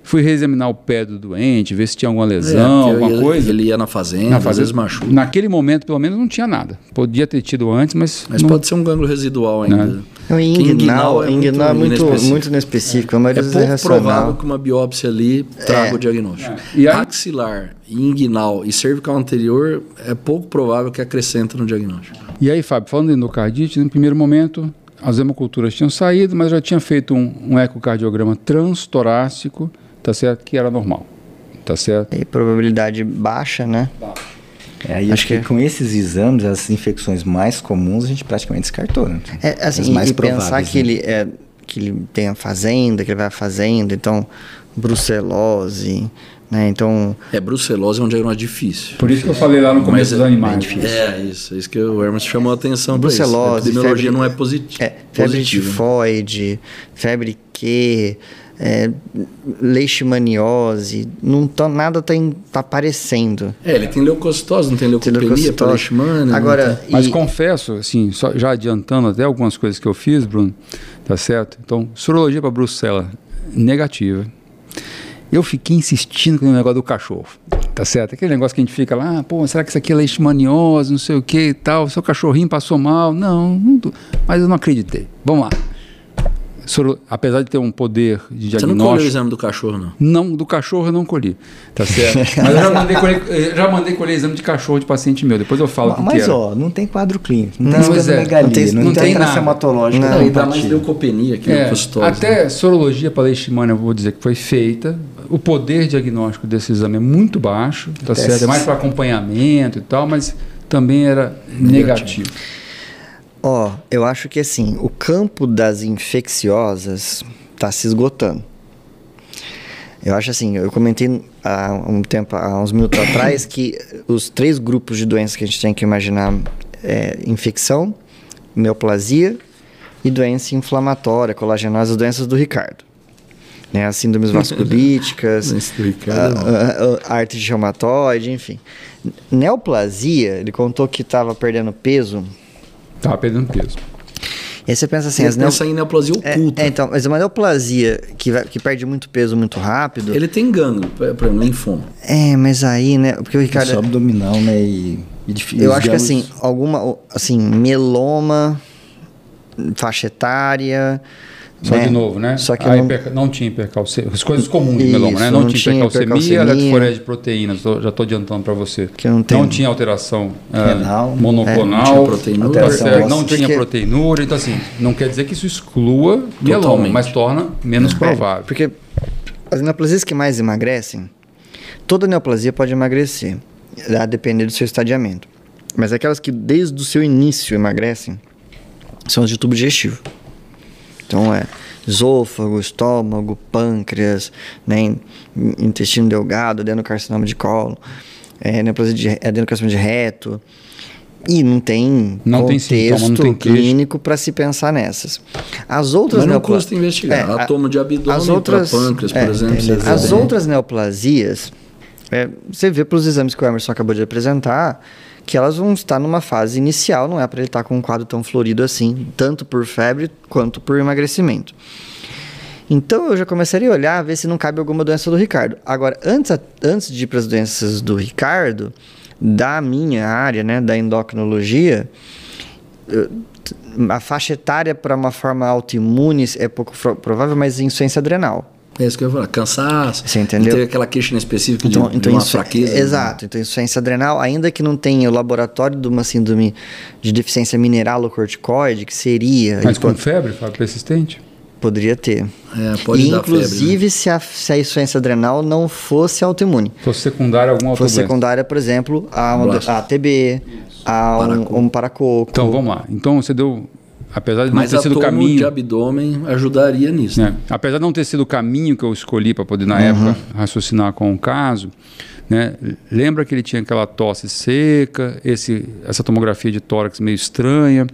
Fui reexaminar o pé do doente, ver se tinha alguma lesão, é, alguma ia, coisa. Ele ia na fazenda, na fazenda, às vezes machuca. Naquele momento, pelo menos, não tinha nada. Podia ter tido antes, mas. Mas não... pode ser um gânglio residual ainda. Né? O inguinal, é muito, é muito, muito inespecífico. É, é, é pouco provável que uma biópsia ali traga é. o diagnóstico. É. E aí... Axilar, inguinal e cervical anterior é pouco provável que acrescenta no diagnóstico. E aí, Fábio, falando de endocardite, no primeiro momento, as hemoculturas tinham saído, mas já tinha feito um, um ecocardiograma transtorácico, tá certo? Que era normal. tá certo? E probabilidade baixa, né? É, aí acho que, que, com esses exames, as infecções mais comuns a gente praticamente descartou, né? É, assim, as mais e pensar que né? ele é que ele tem a fazenda, que ele vai à fazenda, então brucelose, né? Então. É, brucelose é um diagnóstico difícil. Por isso que eu falei lá no começo dos é, animais. É, isso. É isso que o Hermes chamou a atenção Brucelose. A epidemiologia febre, não é positiva. É, febre positiva. tifoide, febre Q, é, leishmaniose, não tá, nada está tá aparecendo. É, ele tem leucocitose, não tem leucopenia tem leucocitose. leishmania. Agora, Mas confesso, assim, só, já adiantando até algumas coisas que eu fiz, Bruno, tá certo? Então, sorologia para brucela, negativa eu fiquei insistindo com o negócio do cachorro, tá certo? Aquele negócio que a gente fica lá, ah, pô, será que isso aqui é leishmaniose, não sei o que e tal, seu cachorrinho passou mal? Não, não mas eu não acreditei. Vamos lá. Soro, apesar de ter um poder de diagnóstico... Você não colheu o exame do cachorro, não? Não, do cachorro eu não colhi, tá certo? [laughs] mas eu já mandei, colher, já mandei colher exame de cachorro de paciente meu, depois eu falo o que Mas, que ó, não tem quadro clínico, não, não tem escanomegalia, não tem, não, não tem, tem hematológica. Não, ainda mais leucopenia que é, Até né? sorologia para leishmania, eu vou dizer que foi feita, o poder diagnóstico desse exame é muito baixo, tá certo? É mais para acompanhamento e tal, mas também era negativo. negativo. Ó, oh, eu acho que assim, o campo das infecciosas está se esgotando. Eu acho assim, eu comentei há um tempo, há uns minutos [coughs] atrás, que os três grupos de doenças que a gente tem que imaginar é infecção, neoplasia e doença inflamatória, colagenose, doenças do Ricardo. Né, as síndromes [laughs] vasculíticas, a, a, a arte de reumatoide, enfim. Neoplasia, ele contou que estava perdendo peso Tava perdendo peso. E aí você pensa assim... Ele pensa neo... em neoplasia é, oculta. É, é, então, mas uma neoplasia que, vai, que perde muito peso muito rápido... Ele tem gangue, por exemplo, linfoma. É, mas aí, né... Porque o Ricardo... Isso abdominal, né? E, e difícil. Eu acho que assim, alguma... Assim, mieloma, faixa etária só né? de novo, né? Só que não... Hiper... não tinha hipercalcemia. As coisas comuns de meloma, né? Não, não tinha hipercalcemia, leucoforia de proteínas. já estou adiantando para você. Que não, tem... não tinha alteração é, Renal, monoclonal. É, não tinha proteinúria. Tá não tinha porque... proteinúria. Então, assim, não quer dizer que isso exclua mieloma, mas torna menos é, provável. Porque as neoplasias que mais emagrecem, toda neoplasia pode emagrecer, a depender do seu estadiamento. Mas aquelas que desde o seu início emagrecem são as de tubo digestivo. Então é esôfago, estômago, pâncreas, né, intestino delgado, adenocarcinoma de colo, é, adenocarcinoma de reto. E não tem não contexto tem sintoma, não tem clínico para se pensar nessas. As outras Mas não neopla... custa investigar. É, Atomo de abdômen as outras, pâncreas, por é, exemplo. As outras neoplasias, é, você vê pelos exames que o Emerson acabou de apresentar, que elas vão estar numa fase inicial, não é para ele estar com um quadro tão florido assim, tanto por febre quanto por emagrecimento. Então eu já começaria a olhar, ver se não cabe alguma doença do Ricardo. Agora, antes, antes de ir para as doenças do Ricardo, da minha área, né, da endocrinologia, a faixa etária para uma forma autoimune é pouco provável, mas insuficiência adrenal. É isso que eu ia falar. Cansaço. Você entendeu? Ter aquela queixa específica então, de, então, de uma fraqueza. Exato. Né? Então, insuficiência adrenal, ainda que não tenha o laboratório de uma síndrome de deficiência mineral ou corticoide, que seria... Mas com febre, Fábio, persistente? Poderia ter. É, pode e, dar inclusive, febre, né? se, a, se a insuficiência adrenal não fosse autoimune. Fosse secundária alguma Fosse secundária, por exemplo, a, a TB, a um, um paracoco. Então, vamos lá. Então, você deu apesar de não ter sido o caminho de abdômen ajudaria nisso. Né? Apesar de não ter sido o caminho que eu escolhi para poder na uhum. época raciocinar com o caso, né? Lembra que ele tinha aquela tosse seca, esse, essa tomografia de tórax meio estranha,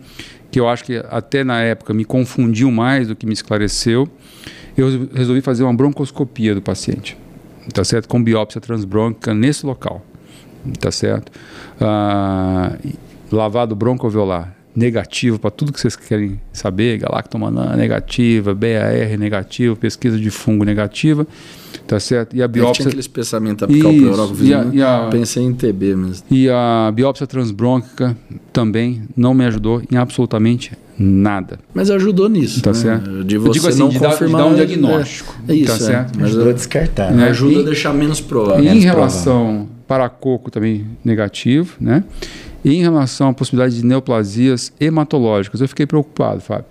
que eu acho que até na época me confundiu mais do que me esclareceu. Eu resolvi fazer uma broncoscopia do paciente, tá certo? Com biópsia transbrônquica nesse local, tá certo? Ah, lavado broncoalveolar negativo para tudo que vocês querem saber, galactomanã negativa, BAR negativo, pesquisa de fungo negativa, tá certo? E a biópsia... Tinha aqueles pensamentos aplicar Isso, né? a... Pensei em TB mesmo. E a biópsia transbrônquica também não me ajudou em absolutamente nada. Mas ajudou nisso, tá né? certo? De você digo assim, não de confirmar dar, de dar um diagnóstico. É, é isso, tá certo? Mas ajudou a descartar. Né? Ajuda e, a deixar menos provável. E em relação para coco também negativo, né? E em relação à possibilidade de neoplasias hematológicas, eu fiquei preocupado, Fábio,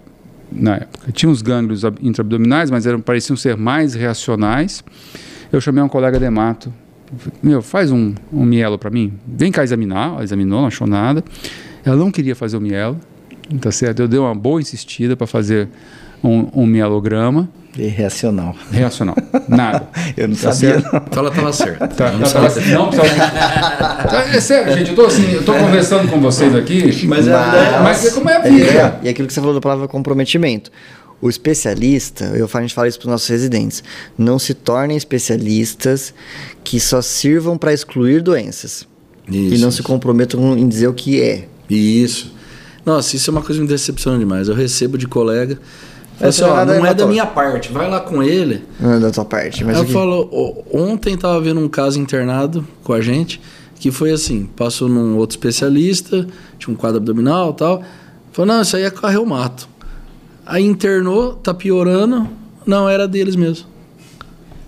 na época. Tinha os gânglios intraabdominais, mas eram, pareciam ser mais reacionais. Eu chamei um colega de hemato meu, faz um, um mielo para mim. Vem cá examinar. Ela examinou, não achou nada. Ela não queria fazer o mielo, tá certo? Eu dei uma boa insistida para fazer um, um mielograma. E reacional. Reacional. Nada. [laughs] eu não tá sabia. Não. Então ela estava certa. Tá, não, tava, não, tá, é sério, gente. Eu tô assim, eu tô conversando com vocês aqui. Mas, é mas, mas como é a vida? É, e aquilo que você falou da palavra comprometimento. O especialista, eu falo, a gente fala isso para os nossos residentes, não se tornem especialistas que só sirvam para excluir doenças. Isso, e não isso. se comprometam em dizer o que é. Isso. Nossa, isso é uma coisa que me decepciona demais. Eu recebo de colega. Assim, ó, não é da minha parte, vai lá com ele. Não é da tua parte. Mas eu falo, ontem tava vendo um caso internado com a gente, que foi assim, passou num outro especialista, tinha um quadro abdominal e tal. Falou, não, isso aí é com a reumato. Aí internou, tá piorando. Não, era deles mesmo.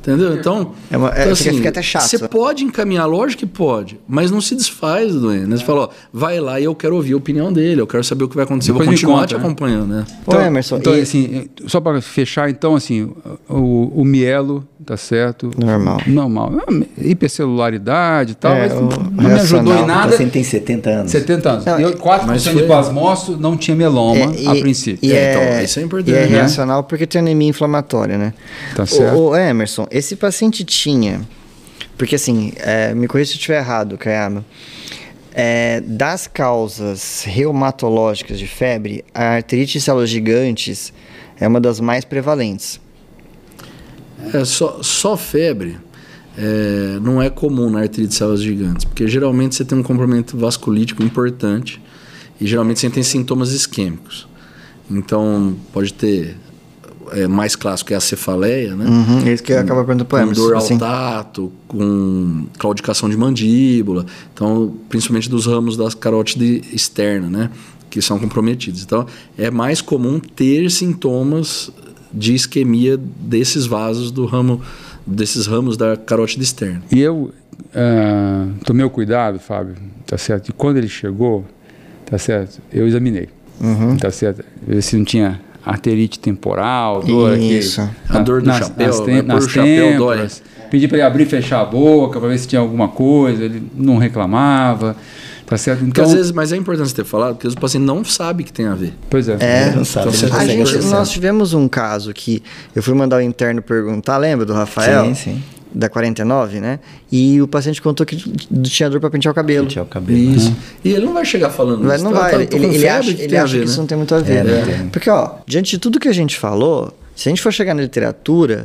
Entendeu? Então, é uma, é, então assim, fica, até chato. Você pode encaminhar, lógico que pode, mas não se desfaz do doente. Né? Você fala, ó, vai lá e eu quero ouvir a opinião dele, eu quero saber o que vai acontecer, Depois vou continuar conta, te né? acompanhando, né? Então, Ô, Emerson, então e... assim, só para fechar, então, assim, o, o mielo, tá certo? Normal. Normal. Hipercelularidade e tal, é, mas não me ajudou em nada. Você tem 70 anos. 70 anos. Não, eu, 4% mas foi... de plasmócito não tinha meloma é, a princípio. E é, então, isso é importante. E é né? reacional porque tem anemia inflamatória, né? Tá certo. O, o Emerson, esse paciente tinha, porque assim, é, me corrija se eu estiver errado, Caiano, é, das causas reumatológicas de febre, a artrite de células gigantes é uma das mais prevalentes. É, só, só febre é, não é comum na artrite de células gigantes, porque geralmente você tem um comprometimento vasculítico importante e geralmente você tem sintomas isquêmicos. Então, pode ter é, mais clássico é a cefaleia, né? Uhum, é isso que acaba perguntando para Com dor ao assim. tato, com claudicação de mandíbula, então, principalmente dos ramos da carótide externa, né? Que são comprometidos. Então, é mais comum ter sintomas de isquemia desses vasos do ramo, desses ramos da carótide externa. E eu uh, tomei o cuidado, Fábio, tá certo? E quando ele chegou, tá certo? Eu examinei, uhum. tá certo? Ver se não tinha arterite temporal, dor Isso. aqui. A dor do nas, chapéu, nas, tem, nas chapéu dói. Pedi para ele abrir e fechar a boca para ver se tinha alguma coisa, ele não reclamava. Tá certo? Então, às vezes, mas é importante você ter falado, porque o paciente não sabe que tem a ver. Pois é. É, não sabe. Então, a gente, nós tivemos um caso que eu fui mandar o interno perguntar, lembra do Rafael? Sim, sim da 49, né? E o paciente contou que tinha dor para pentear o cabelo. Pentear o cabelo. Isso. Uhum. E ele não vai chegar falando isso. Não vai. Tá, ele, ele acha, que, ele acha ver, que né? isso não tem muito a ver. É, Porque, ó, diante de tudo que a gente falou, se a gente for chegar na literatura,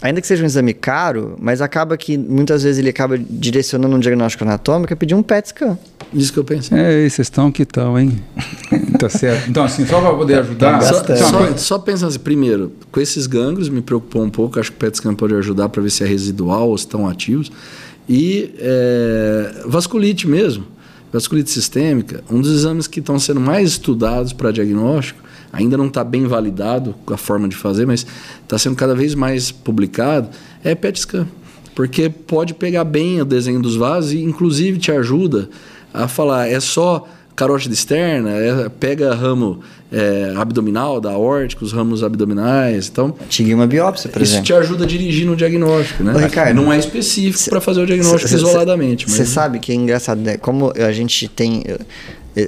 ainda que seja um exame caro, mas acaba que muitas vezes ele acaba direcionando um diagnóstico anatômico a pedir um PET scan. Isso que eu pensei. É, vocês estão que estão, hein? [laughs] tá certo. Então, assim, só para poder ajudar. Só, só, só pensando assim, primeiro, com esses gânglios me preocupou um pouco, acho que o PET scan pode ajudar para ver se é residual ou se estão ativos. E é, vasculite mesmo, vasculite sistêmica, um dos exames que estão sendo mais estudados para diagnóstico ainda não está bem validado a forma de fazer, mas está sendo cada vez mais publicado, é PET scan. Porque pode pegar bem o desenho dos vasos e, inclusive, te ajuda a falar, é só carótida externa, é, pega ramo é, abdominal da aórtica, os ramos abdominais. Então, Tinha uma biópsia, por isso exemplo. te ajuda a dirigir no diagnóstico, né? Ô, Ricardo, não é específico para fazer o diagnóstico cê, isoladamente. Você sabe que é engraçado, né? Como a gente tem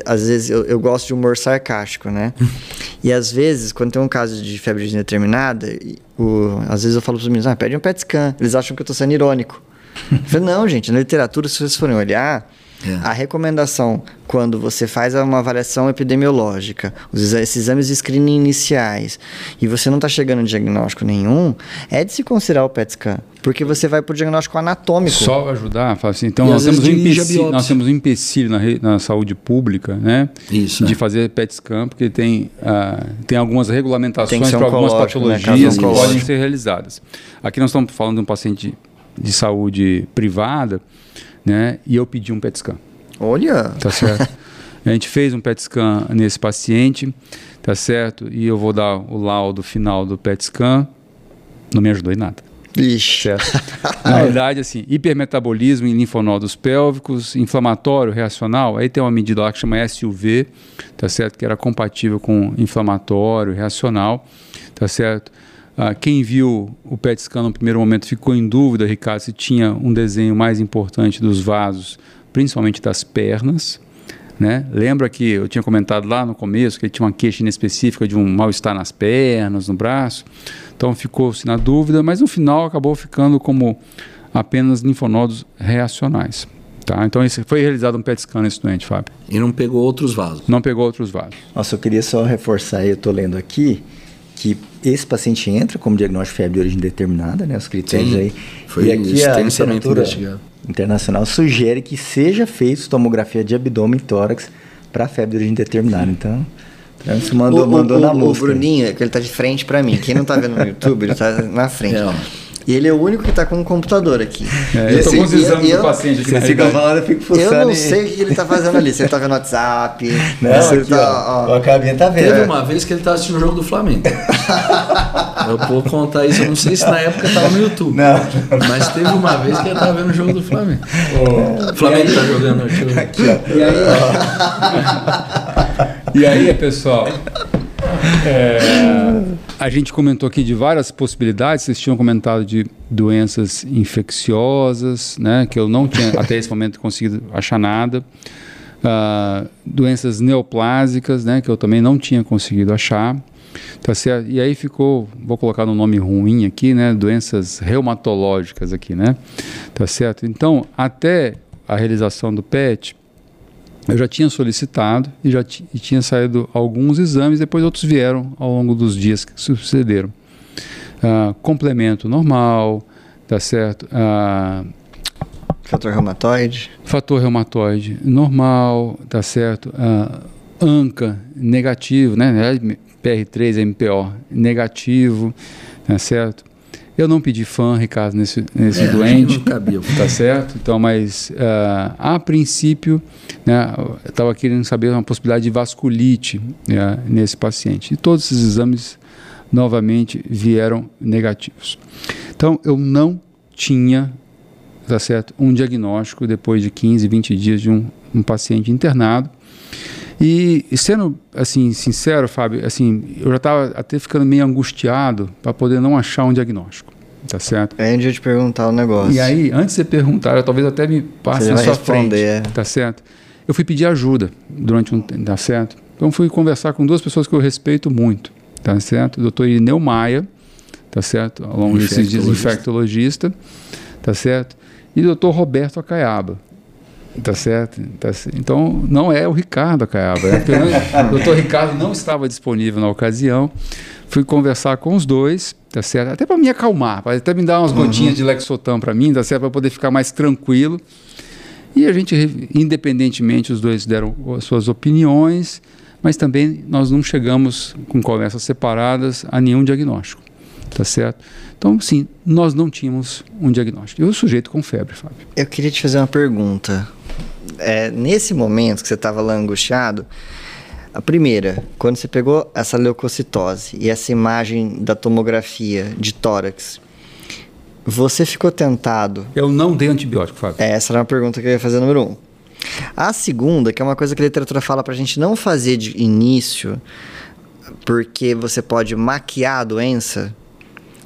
às vezes eu, eu, gosto de humor sarcástico, né? [laughs] e às vezes, quando tem um caso de febre indeterminada, o, às vezes eu falo para os meninos, ah, pede um PET scan. Eles acham que eu estou sendo irônico. eu falo, não, gente, na literatura, se vocês forem olhar, é. A recomendação, quando você faz uma avaliação epidemiológica, esses exames de screening iniciais, e você não está chegando a diagnóstico nenhum, é de se considerar o PET scan. Porque você vai para o diagnóstico anatômico. Só ajudar, assim, então nós temos, um empecilho, nós temos um empecilho na, na saúde pública, né? Isso, de é. fazer PET scan, porque tem, uh, tem algumas regulamentações para algumas né, patologias né? que podem ser realizadas. Aqui nós estamos falando de um paciente de saúde privada, né? E eu pedi um PET scan. Olha! Tá certo? a gente fez um PET scan nesse paciente, tá certo? E eu vou dar o laudo final do PET scan. Não me ajudou em nada. Ixi. Certo? Na verdade, assim, hipermetabolismo em linfonodos pélvicos, inflamatório, reacional, aí tem uma medida lá que chama SUV, tá certo? Que era compatível com inflamatório, reacional, tá certo? Ah, quem viu o PET scan no primeiro momento ficou em dúvida, Ricardo, se tinha um desenho mais importante dos vasos, principalmente das pernas. Né? Lembra que eu tinha comentado lá no começo que ele tinha uma queixa inespecífica de um mal-estar nas pernas, no braço. Então ficou-se na dúvida, mas no final acabou ficando como apenas linfonodos reacionais. Tá? Então esse foi realizado um PET scan nesse doente, Fábio. E não pegou outros vasos? Não pegou outros vasos. Nossa, eu queria só reforçar, eu estou lendo aqui, que esse paciente entra como diagnóstico de febre de origem determinada, né? Os critérios Sim, aí. Foi e aqui a literatura internacional sugere que seja feito tomografia de abdômen e tórax para febre de origem determinada. Então, você mandou, o, mandou o, na o, O Bruninho, que ele está de frente para mim. Quem não está vendo no [laughs] YouTube, ele está na frente. É, e ele é o único que está com um computador aqui. É, eu estou com os exames do paciente aqui. Você fica falando, eu fico fuçando. Eu não sei o que ele está fazendo ali. Se ele está vendo WhatsApp. [laughs] Não, aqui, tá, ó, ó, a cabinha tá vendo. Teve uma vez que ele estava assistindo o jogo do Flamengo. [laughs] eu vou contar isso. Eu não sei se na época estava no YouTube. Não. Mas teve uma vez que ele estava vendo o jogo do Flamengo. O Flamengo está jogando. Aqui, ó. E aí, e aí [laughs] pessoal? É, a gente comentou aqui de várias possibilidades. Vocês tinham comentado de doenças infecciosas, né, que eu não tinha até esse momento conseguido achar nada. Uh, doenças neoplásicas, né, que eu também não tinha conseguido achar. Tá certo? E aí ficou, vou colocar um nome ruim aqui, né, doenças reumatológicas aqui, né? Tá certo? Então, até a realização do PET, eu já tinha solicitado e já e tinha saído alguns exames, depois outros vieram ao longo dos dias que sucederam. Uh, complemento normal, tá certo? Uh, fator reumatoide? Fator reumatoide normal, tá certo? Uh, ANCA negativo, né? PR3, MPO negativo, tá certo? Eu não pedi fã, Ricardo, nesse, nesse é, doente. Não cabia. Tá certo? Então, mas uh, a princípio, né, eu estava querendo saber uma possibilidade de vasculite né, nesse paciente. E todos esses exames, novamente, vieram negativos. Então, eu não tinha, tá certo, um diagnóstico depois de 15, 20 dias de um, um paciente internado. E, e, sendo assim sincero, Fábio, assim, eu já estava até ficando meio angustiado para poder não achar um diagnóstico, tá certo? É onde eu te perguntar o negócio. E aí, antes de você perguntar, talvez até me passe na sua responder, frente, é. tá certo? Eu fui pedir ajuda durante um tempo, tá certo? Então fui conversar com duas pessoas que eu respeito muito, tá certo? O doutor Irineu Maia, tá certo? Ao longo desses dias, infectologista, tá certo? E o doutor Roberto Acaiaba, Tá certo? Tá, então, não é o Ricardo Caiaba. É [laughs] o doutor Ricardo não estava disponível na ocasião. Fui conversar com os dois, tá certo? Até para me acalmar, para até me dar umas uhum. gotinhas de Lexotan para mim, tá certo? Para poder ficar mais tranquilo. E a gente, independentemente, os dois deram as suas opiniões, mas também nós não chegamos com conversas separadas a nenhum diagnóstico, tá certo? Então, sim, nós não tínhamos um diagnóstico. E o sujeito com febre, Fábio. Eu queria te fazer uma pergunta é, nesse momento que você estava lá angustiado, a primeira, quando você pegou essa leucocitose e essa imagem da tomografia de tórax, você ficou tentado. Eu não dei antibiótico, Fábio. É, essa era uma pergunta que eu ia fazer número um. A segunda, que é uma coisa que a literatura fala para a gente não fazer de início, porque você pode maquiar a doença,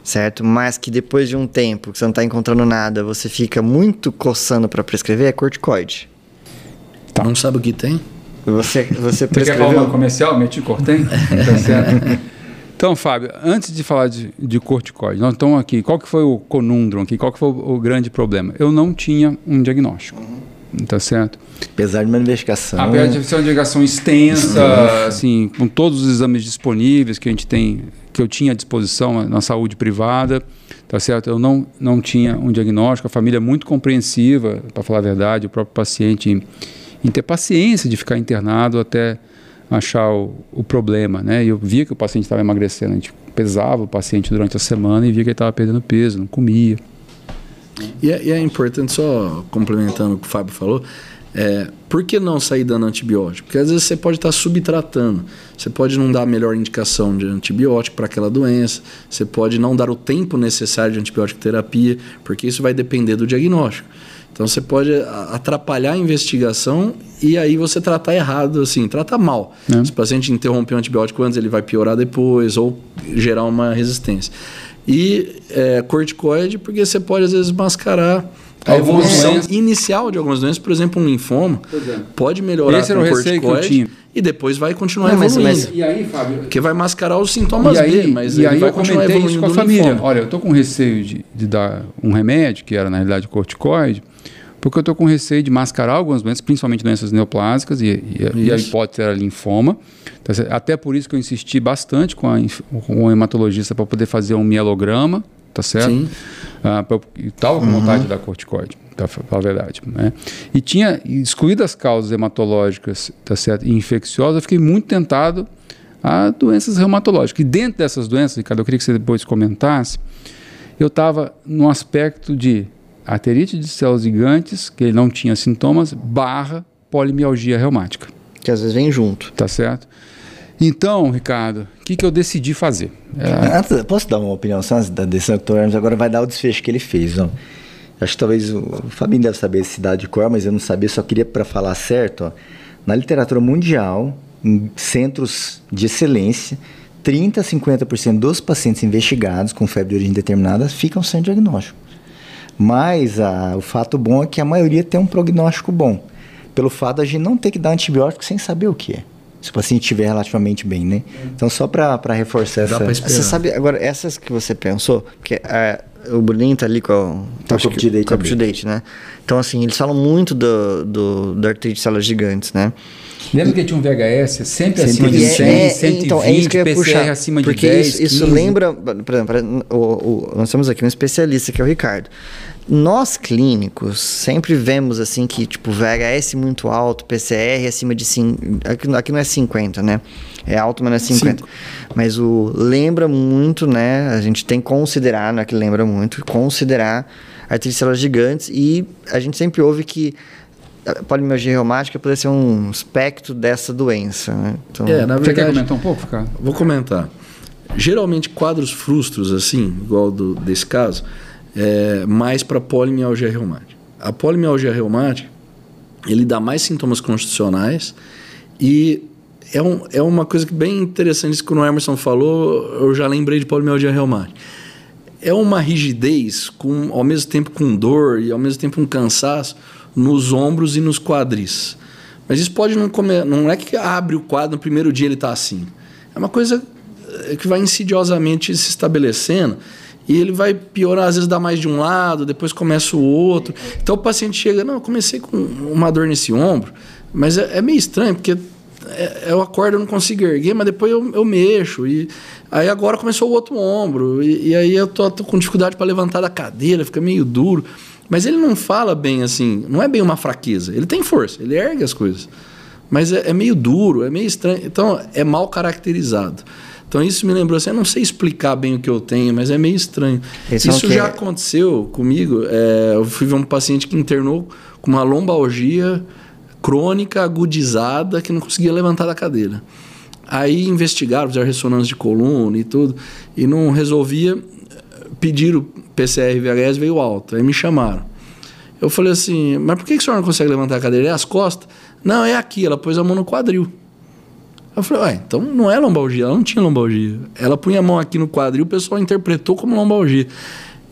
certo? Mas que depois de um tempo que você não está encontrando nada, você fica muito coçando para prescrever, é corticoide. Tá. Não sabe o que tem? Você, você prescreveu... Você quer falar comercial? Meticortem? [laughs] tá certo. Então, Fábio, antes de falar de, de corticoide, nós estamos aqui. Qual que foi o conundrum aqui? Qual que foi o, o grande problema? Eu não tinha um diagnóstico. Uhum. Tá certo? Apesar de uma investigação. Apesar de ser uma investigação extensa, uhum. assim, com todos os exames disponíveis que a gente tem, que eu tinha à disposição na saúde privada, tá certo? Eu não, não tinha um diagnóstico, a família é muito compreensiva, para falar a verdade, o próprio paciente em ter paciência de ficar internado até achar o, o problema, né? E eu via que o paciente estava emagrecendo, a gente pesava o paciente durante a semana e via que ele estava perdendo peso, não comia. E é, e é, importante, só complementando o que o Fábio falou, é, por que não sair dando antibiótico? Porque às vezes você pode estar subtratando, você pode não dar a melhor indicação de antibiótico para aquela doença, você pode não dar o tempo necessário de antibiótico terapia, porque isso vai depender do diagnóstico. Então você pode atrapalhar a investigação e aí você tratar errado, assim, tratar mal. É. Se o paciente interromper o antibiótico antes, ele vai piorar depois ou gerar uma resistência. E é, corticoide, porque você pode às vezes mascarar a evolução inicial de algumas doenças, por exemplo, um linfoma, é. pode melhorar Esse com corticoide e depois vai continuar não, evoluindo. Mas, e aí, Fábio? Porque vai mascarar os sintomas e aí, B, mas e aí vai continuar evoluindo isso com a família. Linfoma. Olha, eu estou com receio de, de, dar um remédio, que era na realidade corticoide, porque eu estou com receio de mascarar algumas doenças, principalmente doenças neoplásicas, e, e, e a hipótese era linfoma. Tá Até por isso que eu insisti bastante com, a, com o hematologista para poder fazer um mielograma, tá certo? Sim. Ah, estava com uhum. vontade da corticoide, para falar a verdade. Né? E tinha excluído as causas hematológicas tá certo? e infecciosas, eu fiquei muito tentado a doenças reumatológicas. E dentro dessas doenças, Ricardo, eu queria que você depois comentasse, eu estava no aspecto de arterite de células gigantes, que ele não tinha sintomas, barra polimialgia reumática. Que às vezes vem junto. Tá certo? Então, Ricardo, o que, que eu decidi fazer? É... Posso dar uma opinião só da decisão que o Hermes agora vai dar o desfecho que ele fez. Ó. Acho que talvez o, o Fabinho deve saber esse dado de cor, mas eu não sabia, só queria para falar certo. Ó. Na literatura mundial, em centros de excelência, 30 a 50% dos pacientes investigados com febre de origem determinada ficam sem diagnóstico. Mas a, o fato bom é que a maioria tem um prognóstico bom, pelo fato de a gente não ter que dar antibiótico sem saber o que é. Se o paciente estiver relativamente bem, né? Então, só para reforçar Dá essa... Você sabe, agora, essas que você pensou, porque é, o Bruninho tá ali com, o tá com up-to-date, up date, né? Então, assim, eles falam muito do, do, do artrite de células gigantes, né? Lembra que tinha um VHS sempre acima de 100, é, 120, então, é isso que eu ia PCR puxar, acima de 10, isso, isso lembra, por exemplo, o, o, nós temos aqui um especialista que é o Ricardo. Nós clínicos sempre vemos assim que tipo VHS muito alto, PCR acima de 5, aqui, aqui não é 50, né? É alto, mas não é 50. Cinco. Mas o lembra muito, né? A gente tem que considerar, não é que lembra muito, considerar artrite células gigantes e a gente sempre ouve que polimialgia reumática pode ser um espectro dessa doença. Né? Então, é, na verdade, Você quer comentar um pouco, cara? Vou comentar. Geralmente quadros frustros assim, igual do, desse caso, é, mais para polimialgia reumática. A polimialgia reumática, ele dá mais sintomas constitucionais e é, um, é uma coisa que bem interessante, isso que o Emerson falou, eu já lembrei de polimialgia reumática. É uma rigidez, com, ao mesmo tempo com dor e ao mesmo tempo um cansaço nos ombros e nos quadris. Mas isso pode não comer, não é que abre o quadro no primeiro dia ele está assim. É uma coisa eh, que vai insidiosamente se estabelecendo e ele vai piorar, às vezes dá mais de um lado, depois começa o outro. Então o paciente chega, não, eu comecei com uma dor nesse ombro, mas é, é meio estranho, porque é, eu acordo, eu não consigo erguer, mas depois eu, eu mexo. E aí agora começou o outro ombro, e, e aí eu tô, tô com dificuldade para levantar da cadeira, fica meio duro. Mas ele não fala bem assim, não é bem uma fraqueza. Ele tem força, ele ergue as coisas. Mas é, é meio duro, é meio estranho. Então é mal caracterizado. Então isso me lembrou assim, eu não sei explicar bem o que eu tenho, mas é meio estranho. Esse isso já aconteceu comigo. É, eu fui ver um paciente que internou com uma lombalgia crônica agudizada que não conseguia levantar da cadeira. Aí investigaram, fizeram ressonância de coluna e tudo, e não resolvia. Pediram PCR VHS, veio alto. Aí me chamaram. Eu falei assim, mas por que, que o senhor não consegue levantar a cadeira? É as costas? Não, é aqui. Ela pôs a mão no quadril. Eu falei, ué, então não é lombalgia, ela não tinha lombalgia. Ela punha a mão aqui no quadril, o pessoal interpretou como lombalgia.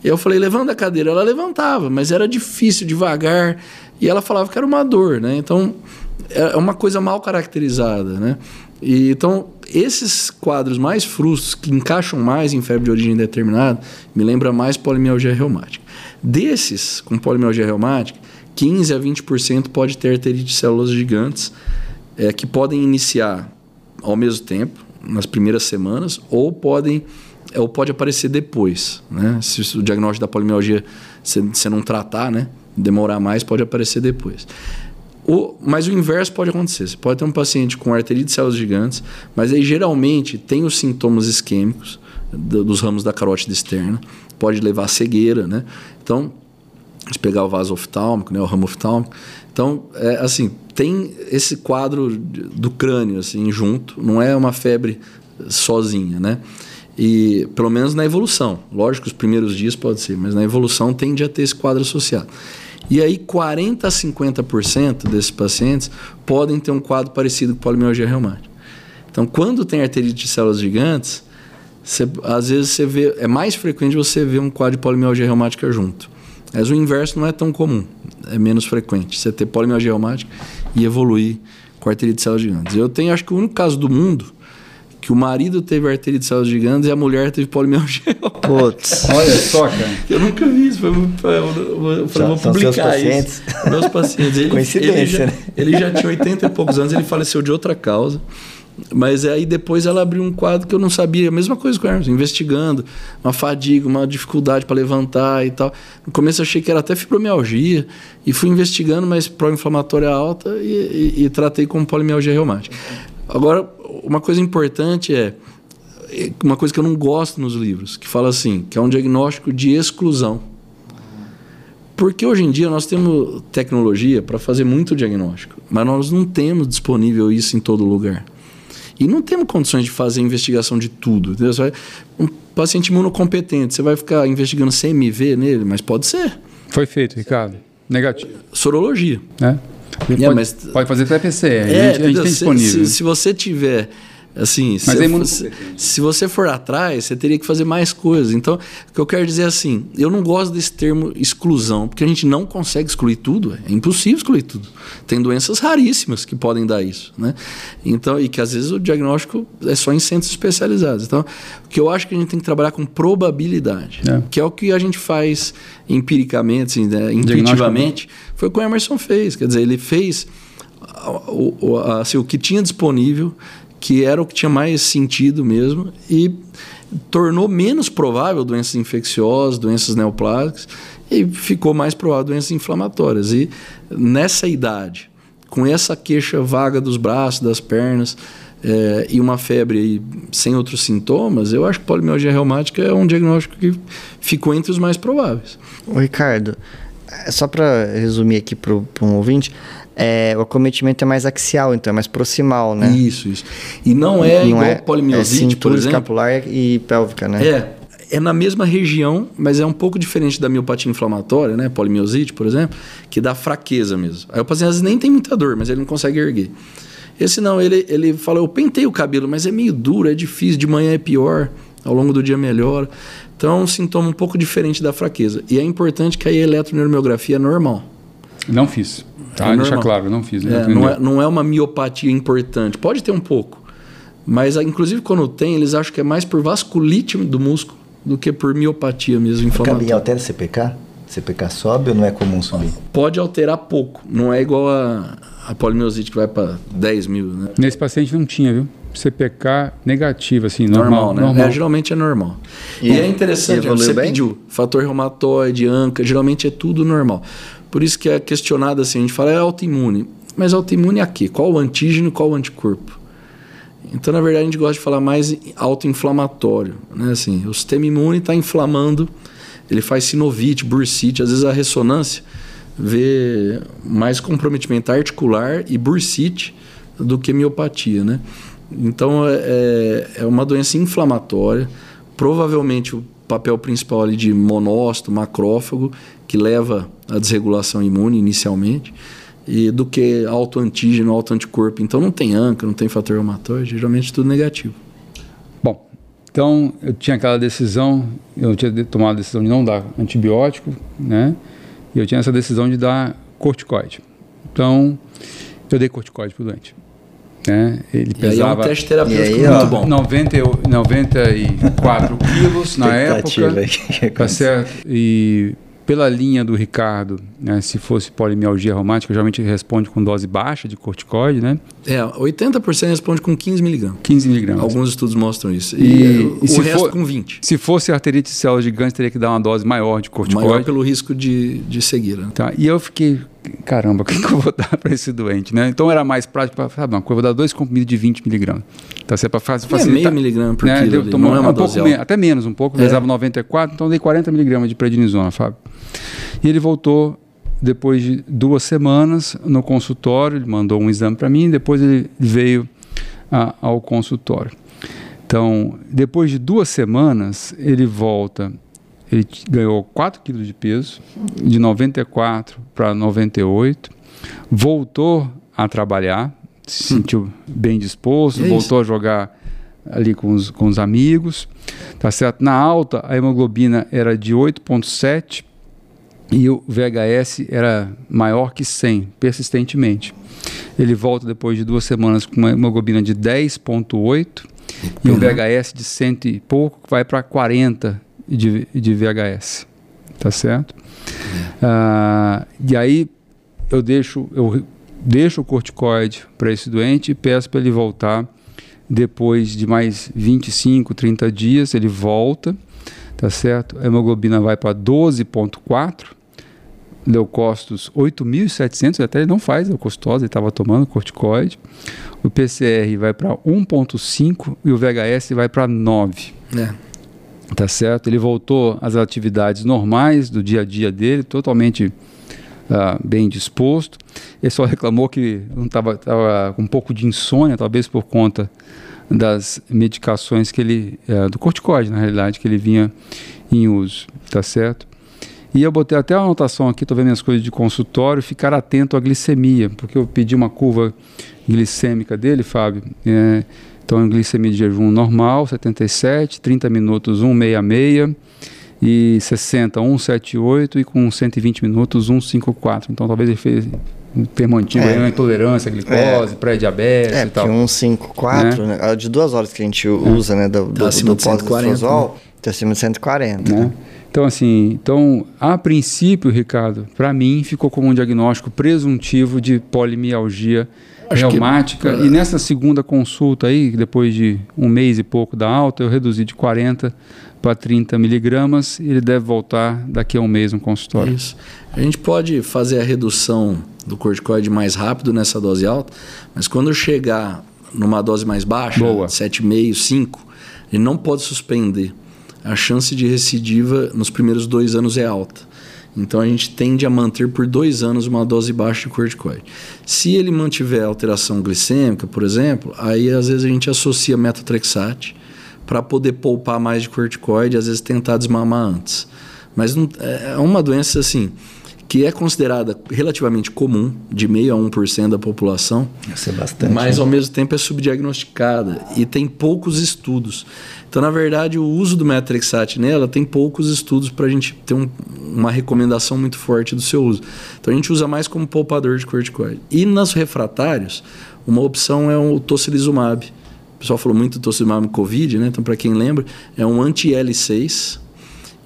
Eu falei, levanta a cadeira. Ela levantava, mas era difícil, devagar. E ela falava que era uma dor, né? Então, é uma coisa mal caracterizada, né? E, então, esses quadros mais frustros, que encaixam mais em febre de origem determinada, me lembra mais polimialgia reumática. Desses, com polimialgia reumática, 15 a 20% pode ter arterite de células gigantes, é, que podem iniciar ao mesmo tempo, nas primeiras semanas, ou podem ou pode aparecer depois, né? Se o diagnóstico da polimialgia você não tratar, né? Demorar mais, pode aparecer depois. O, mas o inverso pode acontecer. Você pode ter um paciente com arterite de células gigantes, mas aí geralmente tem os sintomas isquêmicos do, dos ramos da carótida externa, pode levar a cegueira, né? Então, se pegar o vaso oftálmico, né, o ramo oftálmico, então, é, assim, tem esse quadro do crânio, assim, junto. Não é uma febre sozinha, né? E, pelo menos na evolução. Lógico os primeiros dias pode ser, mas na evolução tende a ter esse quadro associado. E aí 40 a 50% desses pacientes podem ter um quadro parecido com polimialgia reumática. Então, quando tem arterite de células gigantes, você, às vezes você vê, é mais frequente você ver um quadro de polimialgia reumática junto. Mas o inverso não é tão comum, é menos frequente. Você ter polimialgia reumática e evoluir com arterite de células gigantes. Eu tenho, acho que o único caso do mundo que o marido teve arterite de células gigantes e a mulher teve polimialgia. Putz. [laughs] Olha só, cara. Eu nunca vi isso. Foi, foi, eu falei, vou publicar seus pacientes. isso. Meus pacientes. [laughs] Ele, Coincidência, ele já, né? ele já tinha 80 e poucos anos, ele faleceu de outra causa. Mas aí depois ela abriu um quadro que eu não sabia, a mesma coisa com o Hermes, investigando, uma fadiga, uma dificuldade para levantar e tal. No começo eu achei que era até fibromialgia e fui investigando, mas pró-inflamatória alta e, e, e, tratei como polimialgia reumática. Agora, uma coisa importante é uma coisa que eu não gosto nos livros, que fala assim, que é um diagnóstico de exclusão. Porque hoje em dia nós temos tecnologia para fazer muito diagnóstico, mas nós não temos disponível isso em todo lugar. E não temos condições de fazer investigação de tudo. Vai, um paciente imunocompetente, você vai ficar investigando CMV nele, mas pode ser. Foi feito, Ricardo. Negativo. Sorologia. É. Pode, mas, pode fazer até PCR. É, a gente, a gente tem disponível. Se, se, você tiver Assim, se, é se, se você for atrás, você teria que fazer mais coisas. Então, o que eu quero dizer é assim, eu não gosto desse termo exclusão, porque a gente não consegue excluir tudo, é impossível excluir tudo. Tem doenças raríssimas que podem dar isso, né? Então, e que às vezes o diagnóstico é só em centros especializados. Então, o que eu acho que a gente tem que trabalhar com probabilidade, é. que é o que a gente faz empiricamente, assim, né? intuitivamente, foi o que o Emerson fez. Quer dizer, ele fez o, o, assim, o que tinha disponível que era o que tinha mais sentido mesmo e tornou menos provável doenças infecciosas, doenças neoplásicas e ficou mais provável doenças inflamatórias. E nessa idade, com essa queixa vaga dos braços, das pernas é, e uma febre sem outros sintomas, eu acho que polimialgia reumática é um diagnóstico que ficou entre os mais prováveis. Ô Ricardo, é só para resumir aqui para um ouvinte, é, o acometimento é mais axial, então é mais proximal, né? Isso, isso. E não é não igual é, polimiosite, é por exemplo. escapular e pélvica, né? É, é na mesma região, mas é um pouco diferente da miopatia inflamatória, né? Polimiosite, por exemplo, que dá fraqueza mesmo. Aí o paciente às vezes nem tem muita dor, mas ele não consegue erguer. Esse não, ele, ele fala, eu pentei o cabelo, mas é meio duro, é difícil, de manhã é pior, ao longo do dia melhora. Então é um sintoma um pouco diferente da fraqueza. E é importante que a eletroneuromiografia é normal. Não fiz. Tá, é deixa claro, não fiz. Né? É, não, é, não é uma miopatia importante. Pode ter um pouco. Mas, inclusive, quando tem, eles acham que é mais por vasculite do músculo do que por miopatia mesmo inflamatória. E altera CPK? CPK sobe ou não é comum subir? Pode alterar pouco. Não é igual a, a polimiosite que vai para 10 mil. Né? Nesse paciente não tinha, viu? CPK negativo, assim, normal. normal né? Normal. É, geralmente é normal. E, e é interessante, você bem? pediu fator reumatoide, anca, geralmente é tudo normal. Por isso que é questionado assim, a gente fala é autoimune. Mas autoimune é a quê? Qual o antígeno, qual o anticorpo? Então, na verdade, a gente gosta de falar mais autoinflamatório. Né? Assim, o sistema imune está inflamando, ele faz sinovite, bursite, às vezes a ressonância vê mais comprometimento articular e bursite do que miopatia. Né? Então, é, é uma doença inflamatória. Provavelmente o papel principal ali de monócito, macrófago, que leva à desregulação imune inicialmente, e do que autoantígeno, autoanticorpo. Então não tem ANCA, não tem fator reumatóide, geralmente tudo negativo. Bom, então eu tinha aquela decisão, eu tinha tomado a decisão de não dar antibiótico, né? E eu tinha essa decisão de dar corticoide. Então, eu dei corticoide para o doente. Né? Ele pesava. E aí é um teste terapêutico aí, muito bom. 90, 94 quilos na época. Tá certo? E pela linha do Ricardo, né, se fosse polimialgia reumática, geralmente responde com dose baixa de corticoide, né? É, 80% responde com 15 miligramas. 15 miligramas. Alguns estudos mostram isso. E, e o e resto for, com 20. Se fosse arterite de células gigantes, teria que dar uma dose maior de corticoide. Maior pelo risco de, de seguir. Né? Tá, e eu fiquei, caramba, [laughs] o que, que eu vou dar para esse doente, né? Então era mais prático para, sabe, eu vou dar dois comprimidos de 20 miligramas. Tá, se é para facilitar. É meio miligrama por né? quilo, ali, não é uma um dose pouco, Até menos um pouco, é. pesava 94, então dei 40 miligramas de prednisona, Fábio. E ele voltou depois de duas semanas no consultório, ele mandou um exame para mim, depois ele veio a, ao consultório. Então, depois de duas semanas, ele volta ele ganhou 4 quilos de peso, de 94 para 98, voltou a trabalhar, se sentiu bem disposto, é voltou a jogar ali com os, com os amigos, tá certo? Na alta, a hemoglobina era de 8,7 e o VHS era maior que 100, persistentemente. Ele volta depois de duas semanas com uma hemoglobina de 10,8 e um VHS de 100 e pouco, vai para 40 de, de VHS, tá certo? É. Uh, e aí eu deixo, eu deixo o corticoide para esse doente e peço para ele voltar depois de mais 25, 30 dias, ele volta, tá certo? A hemoglobina vai para 12,4, leucócitos 8.700, até ele não faz leucostose, ele estava tomando corticoide. O PCR vai para 1,5 e o VHS vai para 9. É. Tá certo? Ele voltou às atividades normais do dia a dia dele, totalmente uh, bem disposto. Ele só reclamou que não estava com um pouco de insônia, talvez por conta das medicações que ele, uh, do corticoide, na realidade, que ele vinha em uso, tá certo? E eu botei até uma anotação aqui, estou vendo as coisas de consultório, ficar atento à glicemia, porque eu pedi uma curva glicêmica dele, Fábio. É, então, glicemia de jejum normal, 77, 30 minutos, 166 e 60, 178 e com 120 minutos, 154. Então talvez ele fez ter mantido é. uma intolerância à glicose, é. pré-diabetes é, e tal. É, 154, né? né? de duas horas que a gente usa, né, do, tá do, do pós-estrosol, né? tá acima de 140. Né? Então, assim, então, a princípio, Ricardo, para mim ficou como um diagnóstico presuntivo de polimialgia Acho reumática. Que... E nessa segunda consulta aí, depois de um mês e pouco da alta, eu reduzi de 40 para 30 miligramas. Ele deve voltar daqui a um mês no consultório. Isso. A gente pode fazer a redução do corticoide mais rápido nessa dose alta, mas quando chegar numa dose mais baixa, 7,5, 5, ele não pode suspender. A chance de recidiva nos primeiros dois anos é alta. Então a gente tende a manter por dois anos uma dose baixa de corticoide. Se ele mantiver alteração glicêmica, por exemplo, aí às vezes a gente associa metotrexate para poder poupar mais de corticoide, às vezes tentar desmamar antes. Mas não, é, é uma doença assim que é considerada relativamente comum, de meio a 1% da população. Isso é bastante. Mas, né? ao mesmo tempo, é subdiagnosticada e tem poucos estudos. Então, na verdade, o uso do metrexate nela tem poucos estudos para a gente ter um, uma recomendação muito forte do seu uso. Então, a gente usa mais como poupador de corticoide. E nos refratários, uma opção é o tocilizumab. O pessoal falou muito do tocilizumab COVID, né? Então, para quem lembra, é um anti-L6,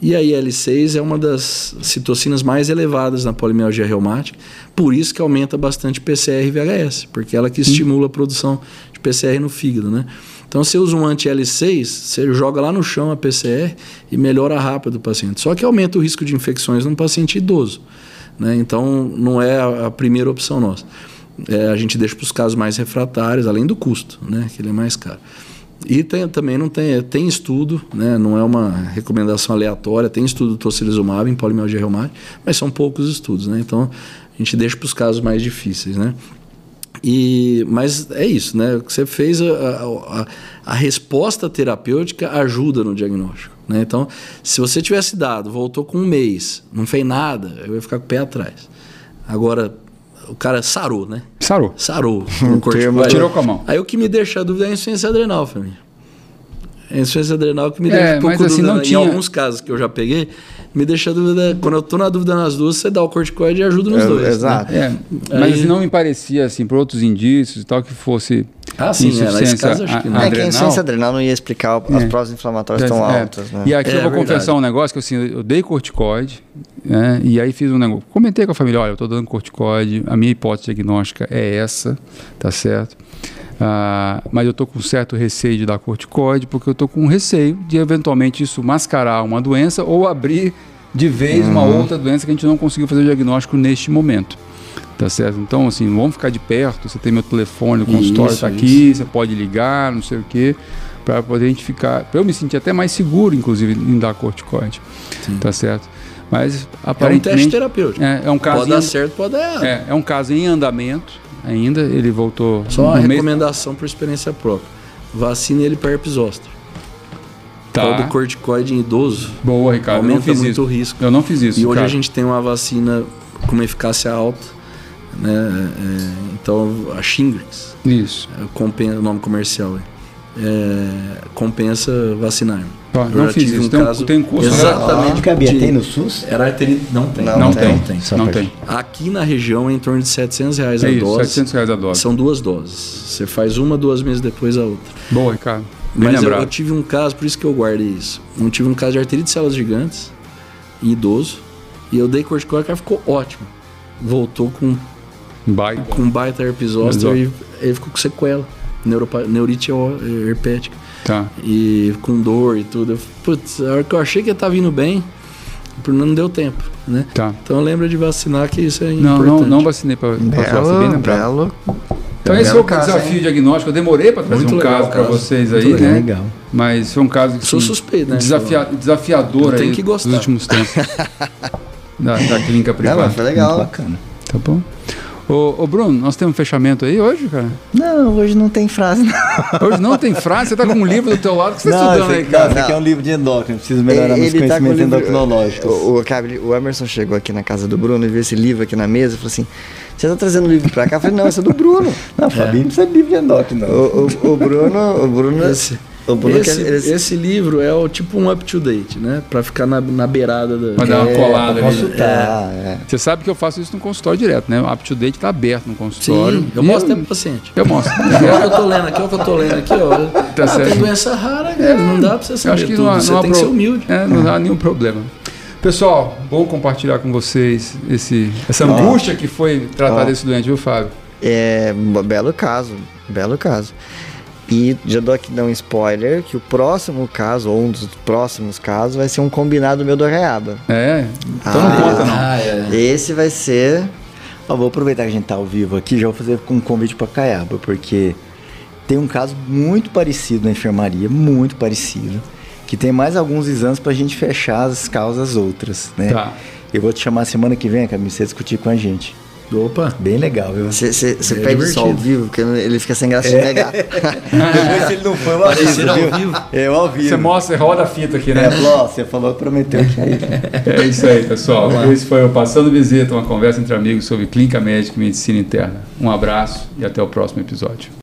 e a IL-6 é uma das citocinas mais elevadas na polimialgia reumática, por isso que aumenta bastante PCR e VHS, porque é ela que estimula a produção de PCR no fígado, né? Então, você usa um anti-L6, você joga lá no chão a PCR e melhora rápido o paciente. Só que aumenta o risco de infecções num paciente idoso. Né? Então, não é a primeira opção nossa. É, a gente deixa para os casos mais refratários, além do custo, né? que ele é mais caro. E tem, também não tem, tem estudo, né? não é uma recomendação aleatória, tem estudo do tocilizumab em polimialgia reumática, mas são poucos estudos, né? Então a gente deixa para os casos mais difíceis, né? E, mas é isso, né? O que você fez, a, a, a resposta terapêutica ajuda no diagnóstico. Né? Então, se você tivesse dado, voltou com um mês, não fez nada, eu ia ficar com o pé atrás. Agora, o cara sarou, né? Sarou. Sarou. [laughs] Um Tirou com a mão. Aí o que me deixa a dúvida é a insuficiência adrenal, família. A insuficiência adrenal que me deixa é, um pouco mas, assim, dúvida. Não tinha... Em alguns casos que eu já peguei, me deixa a dúvida. Quando eu tô na dúvida nas duas, você dá o corticoide e ajuda nos é, dois. Né? Exato. Né? É, mas Aí... não me parecia, assim, por outros indícios e tal, que fosse. Ah, sim, é, nesse caso acho que não. É que a insuficiência adrenal não ia explicar as é. provas inflamatórias tão é. altas. Né? E aqui eu vou confessar um negócio que assim, eu dei corticoide, né, e aí fiz um negócio. Comentei com a família: olha, eu estou dando corticoide, a minha hipótese diagnóstica é essa, tá certo? Ah, mas eu estou com certo receio de dar corticoide, porque eu estou com receio de eventualmente isso mascarar uma doença ou abrir de vez uhum. uma outra doença que a gente não conseguiu fazer o diagnóstico neste momento. Tá certo? Então, assim, vamos ficar de perto. Você tem meu telefone, o consultório está aqui, você pode ligar, não sei o quê, para poder a gente ficar. para eu me sentir até mais seguro, inclusive, em dar corticoide. Sim. Tá certo? Mas aparentemente. É um teste terapêutico. É, é um caso. Pode dar certo, pode dar errado. É, é um caso em andamento ainda. Ele voltou. Só uma recomendação mês... por experiência própria: vacine ele para herpes zoster. Tá. Tal do corticoide em idoso. Boa, Ricardo. Aumenta eu não fiz muito isso. o risco. Eu não fiz isso. E hoje cara. a gente tem uma vacina com uma eficácia alta. Né? É, então, a Shingrix. Isso. É, compensa, o nome comercial. É, compensa vacinar. Tá, não fiz isso. Um tem, caso, tem um curso. Exatamente. Ah, cabia, tem no SUS? Era arterite. Não tem. Não, não tem. Não tem. Não tem. Aqui na região é em torno de 700 reais é a isso, dose. 700 reais a dose. São duas doses. Você faz uma, duas meses depois a outra. Boa, Ricardo. Bem Mas eu, eu tive um caso, por isso que eu guardei isso. Eu tive um caso de arterite de células gigantes, em idoso, e eu dei corticoide, o cara ficou ótimo. Voltou com, Baita. com baita herpes zoster e ele ficou com sequela. Neuropa, neurite herpética. Tá. E com dor e tudo. Putz, a hora que eu achei que ia estar vindo bem, não deu tempo, né? Tá. Então lembra de vacinar que isso é não, importante. Não, não vacinei para belo, bem lembrado. Belo. Então esse foi o desafio hein? diagnóstico. Eu demorei para trazer Muito um caso para vocês aí, Muito né? legal. Mas foi um caso que Sou sim, suspeito, né? desafia, desafiador Tem aí que gostar. nos últimos tempos. [laughs] da, da clínica privada. Não, foi legal. Muito bacana. Tá bom. Ô, ô, Bruno, nós temos um fechamento aí hoje, cara? Não, hoje não tem frase, não. [laughs] Hoje não tem frase? Você tá com um livro do teu lado que você tá não, estudando esse, aí, cara? Não, esse aqui é um livro de endócrino, preciso melhorar meus Ele tá conhecimentos livro- endocrinológicos. O, o, o Emerson chegou aqui na casa do Bruno e viu esse livro aqui na mesa e falou assim: Você tá trazendo o livro pra cá? Eu falei: Não, esse é do Bruno. Não, Fabinho não precisa de livro de endócrino, não. O, o, o Bruno. O Bruno. Esse, o Bruno esse, esse livro é o tipo um up to date, né? Pra ficar na, na beirada da. Pra dar uma É, colada pra ali. consultar, é. Você sabe que eu faço isso no consultório direto, né? O Up to Date tá aberto no consultório. Sim, eu mostro até pro paciente. Eu mostro. [laughs] É o que eu tô lendo aqui, é o que eu tô lendo aqui, ó. Tá ah, certo. tem doença rara, cara. Não dá pra você Eu saber acho que tudo. não, você não tem que pro- ser humilde. É, não há nenhum problema. Pessoal, bom compartilhar com vocês esse, essa angústia que foi tratar Ó. desse doente, viu, Fábio? É, um belo caso, belo caso. E já dou aqui dar um spoiler que o próximo caso, ou um dos próximos casos, vai ser um combinado meu do Reaba. É, então Ah, não conta não. Ah, é. Esse vai ser. Ó, vou aproveitar que a gente tá ao vivo aqui, já vou fazer um convite para Caiaba, porque tem um caso muito parecido na enfermaria, muito parecido, que tem mais alguns exames pra gente fechar as causas outras, né? Tá. Eu vou te chamar semana que vem, Camila, você discutir com a gente. Opa. Bem legal, viu? Você É pede isso ao vivo, porque ele fica sem graça de negar. [laughs] Depois se ele não foi, eu aviso, ao viu? vivo. É, eu ao vivo. Você mostra, roda a fita aqui, né? É, falou, ó, você falou, prometeu que aí. [laughs] É isso aí, pessoal. Esse foi o Passando Visita, uma conversa entre amigos sobre clínica médica e medicina interna. Um abraço e até o próximo episódio.